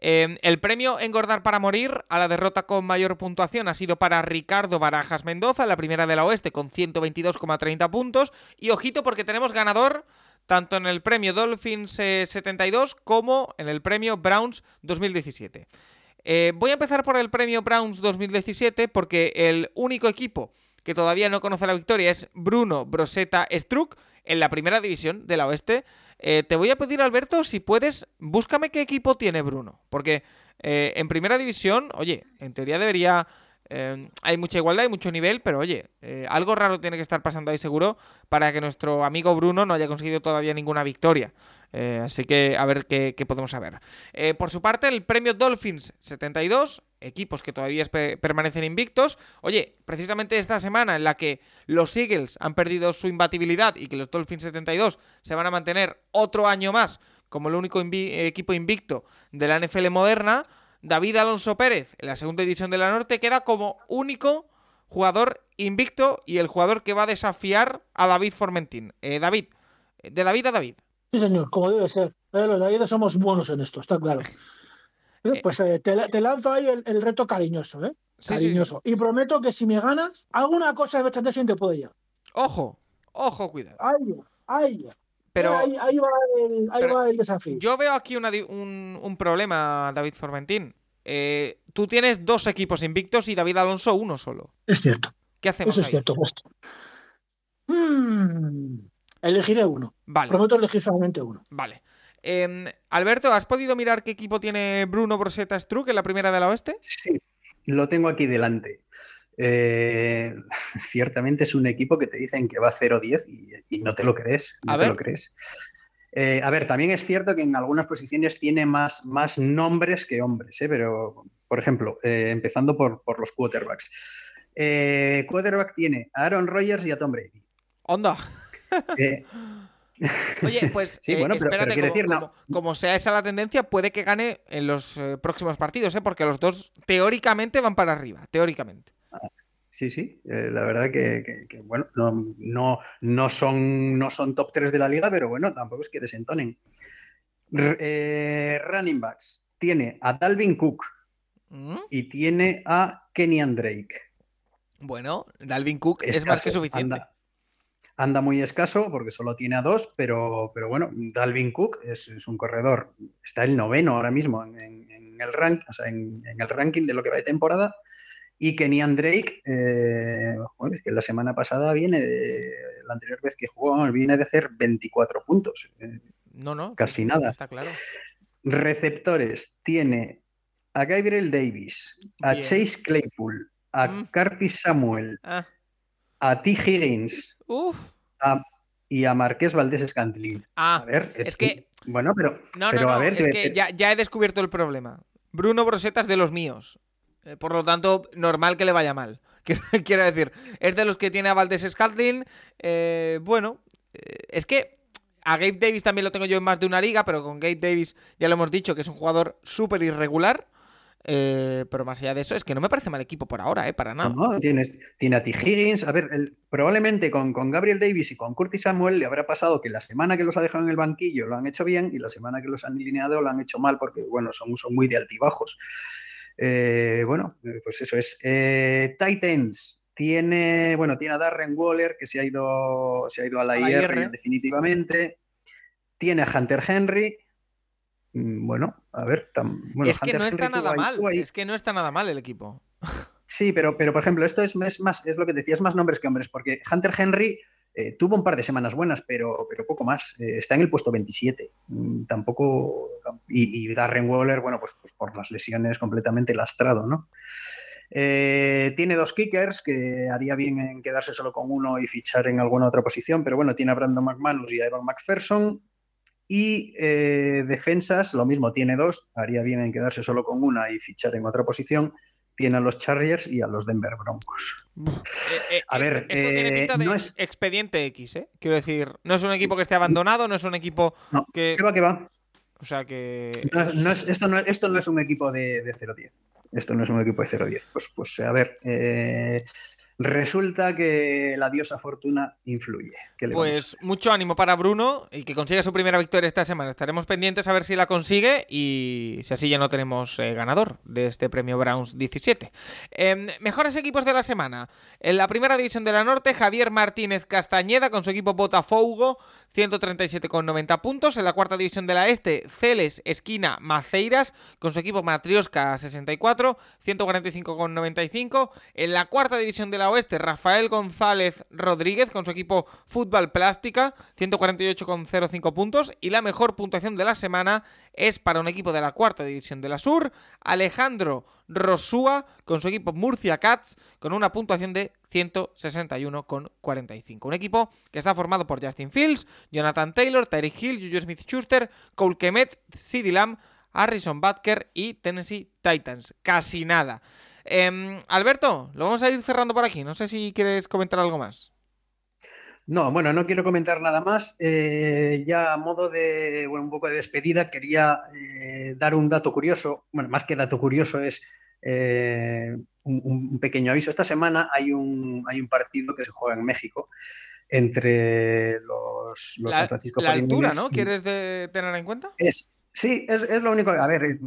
Em, el premio Engordar para Morir a la derrota con mayor puntuación ha sido para Ricardo Barajas Mendoza, la primera de la Oeste, con 122,30 puntos. Y ojito porque tenemos ganador tanto en el premio Dolphins 72 eh, como en el premio Browns 2017. voy a empezar por el premio Browns 2017 porque el único equipo que todavía no conoce la victoria, es Bruno Broseta Struck en la primera división de la Oeste. Eh, te voy a pedir, Alberto, si puedes, búscame qué equipo tiene Bruno. Porque eh, en primera división, oye, en teoría debería... Eh, hay mucha igualdad, hay mucho nivel, pero oye, algo raro tiene que estar pasando ahí seguro para que nuestro amigo Bruno no haya conseguido todavía ninguna victoria. Así que a ver qué, podemos saber. por su parte, el premio Dolphins 72 equipos que todavía permanecen invictos. Oye, precisamente esta semana en la que los Eagles han perdido su imbatibilidad y que los Dolphins 72 se van a mantener otro año más como el único equipo invicto de la NFL moderna, David Alonso Pérez, en la segunda edición de la Norte, queda como único jugador invicto y el jugador que va a desafiar a David Formentín. Eh, David, de David a David. Sí, señor, como debe ser. Eh, los David somos buenos en esto, está claro. Eh, pues eh, te, lanzo ahí el, reto cariñoso, ¿eh? cariñoso. Y prometo que si me ganas, alguna cosa de Bechantesin te puede llevar. Ojo, ojo, cuidado. Ahí, ahí. Pero, ahí, va el, desafío. Yo veo aquí un, problema, David Formentín. Eh, tú tienes dos equipos invictos y David Alonso uno solo. Es cierto. ¿Qué hacemos? Eso es cierto, pues. hmm, elegiré uno. Vale. Prometo elegir solamente uno. Vale. Em, Alberto, ¿has podido mirar qué equipo tiene Bruno Broseta Struck en la primera de la Oeste? Sí, lo tengo aquí delante. Eh, ciertamente es un equipo que te dicen que va 0-10 y, no te lo crees. No te lo crees. Eh, a ver, también es cierto que en algunas posiciones tiene más, más nombres que hombres, ¿eh? pero, por ejemplo, empezando por, los quarterbacks. quarterback tiene a Aaron Rodgers y a Tom Brady. Onda. Oye, pues sí, bueno, pero, espérate, como, decir, como, sea esa la tendencia, puede que gane en los eh, próximos partidos, ¿eh? porque los dos teóricamente van para arriba, teóricamente. Sí, sí, eh, la verdad que, bueno, no, no, son, no son top 3 de la liga, pero bueno, tampoco es que desentonen. running backs, tiene a Dalvin Cook ¿Mm? y tiene a Kenyan Drake. Bueno, Dalvin Cook es más que suficiente. Anda, muy escaso porque solo tiene a dos, pero, pero bueno, Dalvin Cook es, un corredor, está el noveno ahora mismo en, el, rank, en, el ranking de lo que va de temporada. Y Kenyan Drake, eh, que la semana pasada viene, de, la anterior vez que jugó, viene de hacer 24 puntos. Eh, no, no. Casi nada. Está claro. Receptores, tiene a Gabriel Davis, a Chase Claypool, a mm. Curtis Samuel, ah. a T. Higgins y a Marqués Valdés Scantling. Ah, a ver, es, que... Bueno, pero, no, no, a ver... Es que ya, he descubierto el problema. Bruno Broseta es de los míos. Eh, por lo tanto, normal que le vaya mal. Quiero decir, es de los que tiene a Valdés Scantling. Eh, bueno, eh, es que a Gabe Davis también lo tengo yo en más de una liga, pero con Gabe Davis ya lo hemos dicho que es un jugador súper irregular. Eh, pero más allá de eso, es que no me parece mal equipo por ahora, ¿eh? Para nada. No, tienes, tiene a T. Higgins. A ver, probablemente con, Gabriel Davis y con Curtis Samuel le habrá pasado que la semana que los ha dejado en el banquillo lo han hecho bien y la semana que los han alineado lo han hecho mal porque, bueno, son, son muy de altibajos. Eh, bueno, pues eso es. Eh, Titans tiene, bueno, tiene a Darren Waller que se ha ido, se ha ido a la, IR definitivamente. Tiene a Hunter Henry bueno, a ver. es que no está nada mal. Es que no está nada mal el equipo. Sí, pero, pero por ejemplo, esto es, más, es lo que decías, más nombres que hombres, porque Hunter Henry eh, tuvo un par de semanas buenas, pero, pero poco más. Eh, está en el puesto 27. Mm, tampoco. Y, Darren Waller, bueno, pues, pues, por las lesiones completamente lastrado, ¿no? Eh, tiene dos kickers que haría bien en quedarse solo con uno y fichar en alguna otra posición, pero bueno, tiene a Brandon McManus y a Evan McPherson. Y eh, defensas, lo mismo, tiene dos, haría bien en quedarse solo con una y fichar en otra posición. Tiene a los Chargers y a los Denver Broncos. Eh, eh, a ver, no es expediente X, ¿eh? Quiero decir, no es un equipo que esté abandonado, no es un equipo no, que. va, que va. O sea que. No, es, esto, no, esto no es un equipo de, de 0-10. Esto no es un equipo de 0-10. Pues, pues a ver. Resulta que la diosa fortuna influye. Pues mucho ánimo para Bruno y que consiga su primera victoria esta semana. Estaremos pendientes a ver si la consigue y si así ya no tenemos eh, ganador de este premio Browns 17. Em, mejores equipos de la semana. En la primera división de la Norte, Javier Martínez Castañeda con su equipo Botafogo 137,90 puntos. En la cuarta división de la Este, Celes Esquina Maceiras con su equipo Matrioska 64, 145,95. En la cuarta división de la Oeste, Rafael González Rodríguez con su equipo Fútbol Plástica, 148,05 puntos. Y la mejor puntuación de la semana es para un equipo de la cuarta división de la Sur, Alejandro Rosúa con su equipo Murcia Cats con una puntuación de 161,45. Un equipo que está formado por Justin Fields, Jonathan Taylor, Tyreek Hill, Juju Smith-Schuster, Cole Kemet, CeeDee Lamb, Harrison Butker y Tennessee Titans. Casi nada. Em, Alberto, lo vamos a ir cerrando por aquí. No sé si quieres comentar algo más. No, bueno, no quiero comentar nada más. Eh, ya a modo de un poco de despedida, quería eh, dar un dato curioso. Bueno, más que dato curioso es eh, un, pequeño aviso. Esta semana hay un, hay un partido que se juega en México entre los, los San Francisco La altura, ¿no? ¿Quieres tener en cuenta? Es, sí, es, es, lo único. A ver,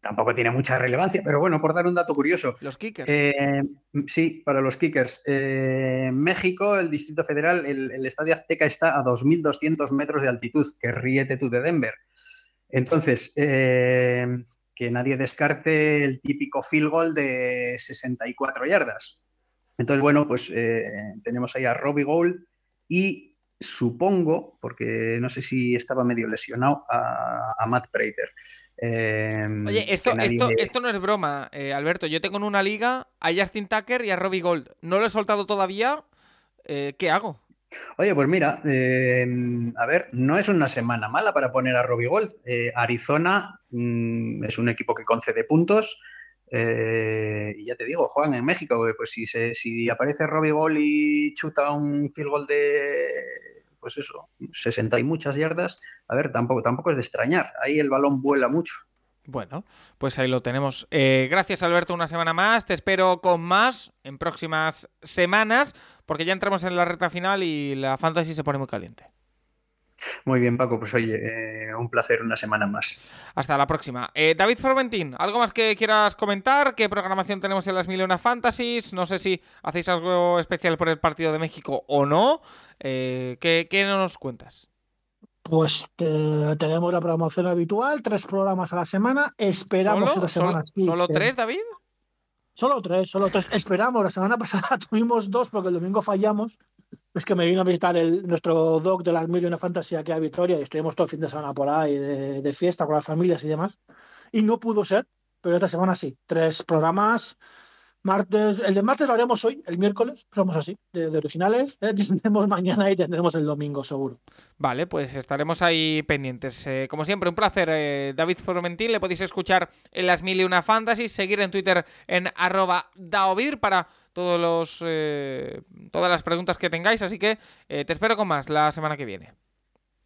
tampoco tiene mucha relevancia, pero bueno, por dar un dato curioso. Los kickers. Eh, sí, para los kickers. Eh, México, el Distrito Federal, el, Estadio Azteca está a 2.200 metros de altitud, que ríete tú de Denver. Entonces, eh, que nadie descarte el típico field goal de 64 yardas. Entonces, bueno, pues tenemos ahí a Robbie Gold y supongo, porque no sé si estaba medio lesionado, a, a Matt Prater. Em, Oye, esto, esto, no es broma, eh, Alberto. Yo tengo en una liga a Justin Tucker y a Robbie Gold. No lo he soltado todavía. Eh, ¿Qué hago? Oye, pues mira, em, a ver, no es una semana mala para poner a Robbie Gold. Eh, Arizona mm, es un equipo que concede puntos. y ya te digo, juegan en México. Pues si, si aparece Robbie Gold y chuta un field goal de pues eso, 60 y muchas yardas, a ver, tampoco, tampoco es de extrañar. Ahí el balón vuela mucho. Bueno, pues ahí lo tenemos. Eh, gracias Alberto una semana más. Te espero con más en próximas semanas, porque ya entramos en la recta final y la fantasy se pone muy caliente. Muy bien, Paco, pues oye, eh, un placer una semana más. Hasta la próxima. Eh, David Formentín, ¿algo más que quieras comentar? ¿Qué programación tenemos en las Mil Fantasies? No sé si hacéis algo especial por el partido de México o no. Eh, ¿qué, ¿Qué nos cuentas? Pues tenemos la programación habitual, tres programas a la semana. Esperamos ¿Solo? semana. ¿Solo, tres, David? Solo tres, solo tres. Esperamos. La semana pasada tuvimos dos porque el domingo fallamos. Es que me vino a visitar el, nuestro doc de las mil y una fantasía aquí a Vitoria y estuvimos todo el fin de semana por ahí de, fiesta con las familias y demás. Y no pudo ser, pero esta semana sí. Tres programas. Martes, el de martes lo haremos hoy, el miércoles, somos así, de, originales. ¿eh? Tendremos mañana y tendremos el domingo, seguro. Vale, pues estaremos ahí pendientes. Eh, como siempre, un placer, eh, David Formentín. Le podéis escuchar en las mil y una fantasies, seguir en Twitter en arroba daovir para todos los, eh, todas las preguntas que tengáis. Así que te espero con más la semana que viene.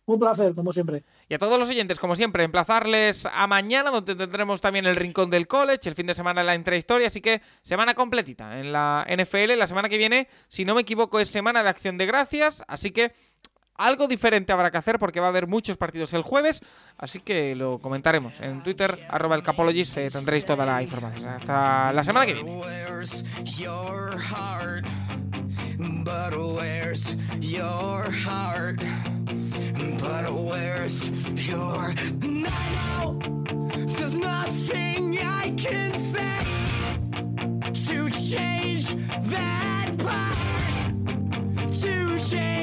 Un placer, como siempre. Y a todos los oyentes, como siempre, emplazarles a mañana, donde tendremos también el Rincón del College, el fin de semana la intrahistoria, así que semana completita en la NFL. La semana que viene, si no me equivoco, es semana de acción de gracias, así que algo diferente habrá que hacer porque va a haber muchos partidos el jueves, así que lo comentaremos en Twitter, arroba el Capologist, eh, tendréis toda la información. Hasta la semana que viene. but where's your and I oh, there's nothing I can say to change that part to change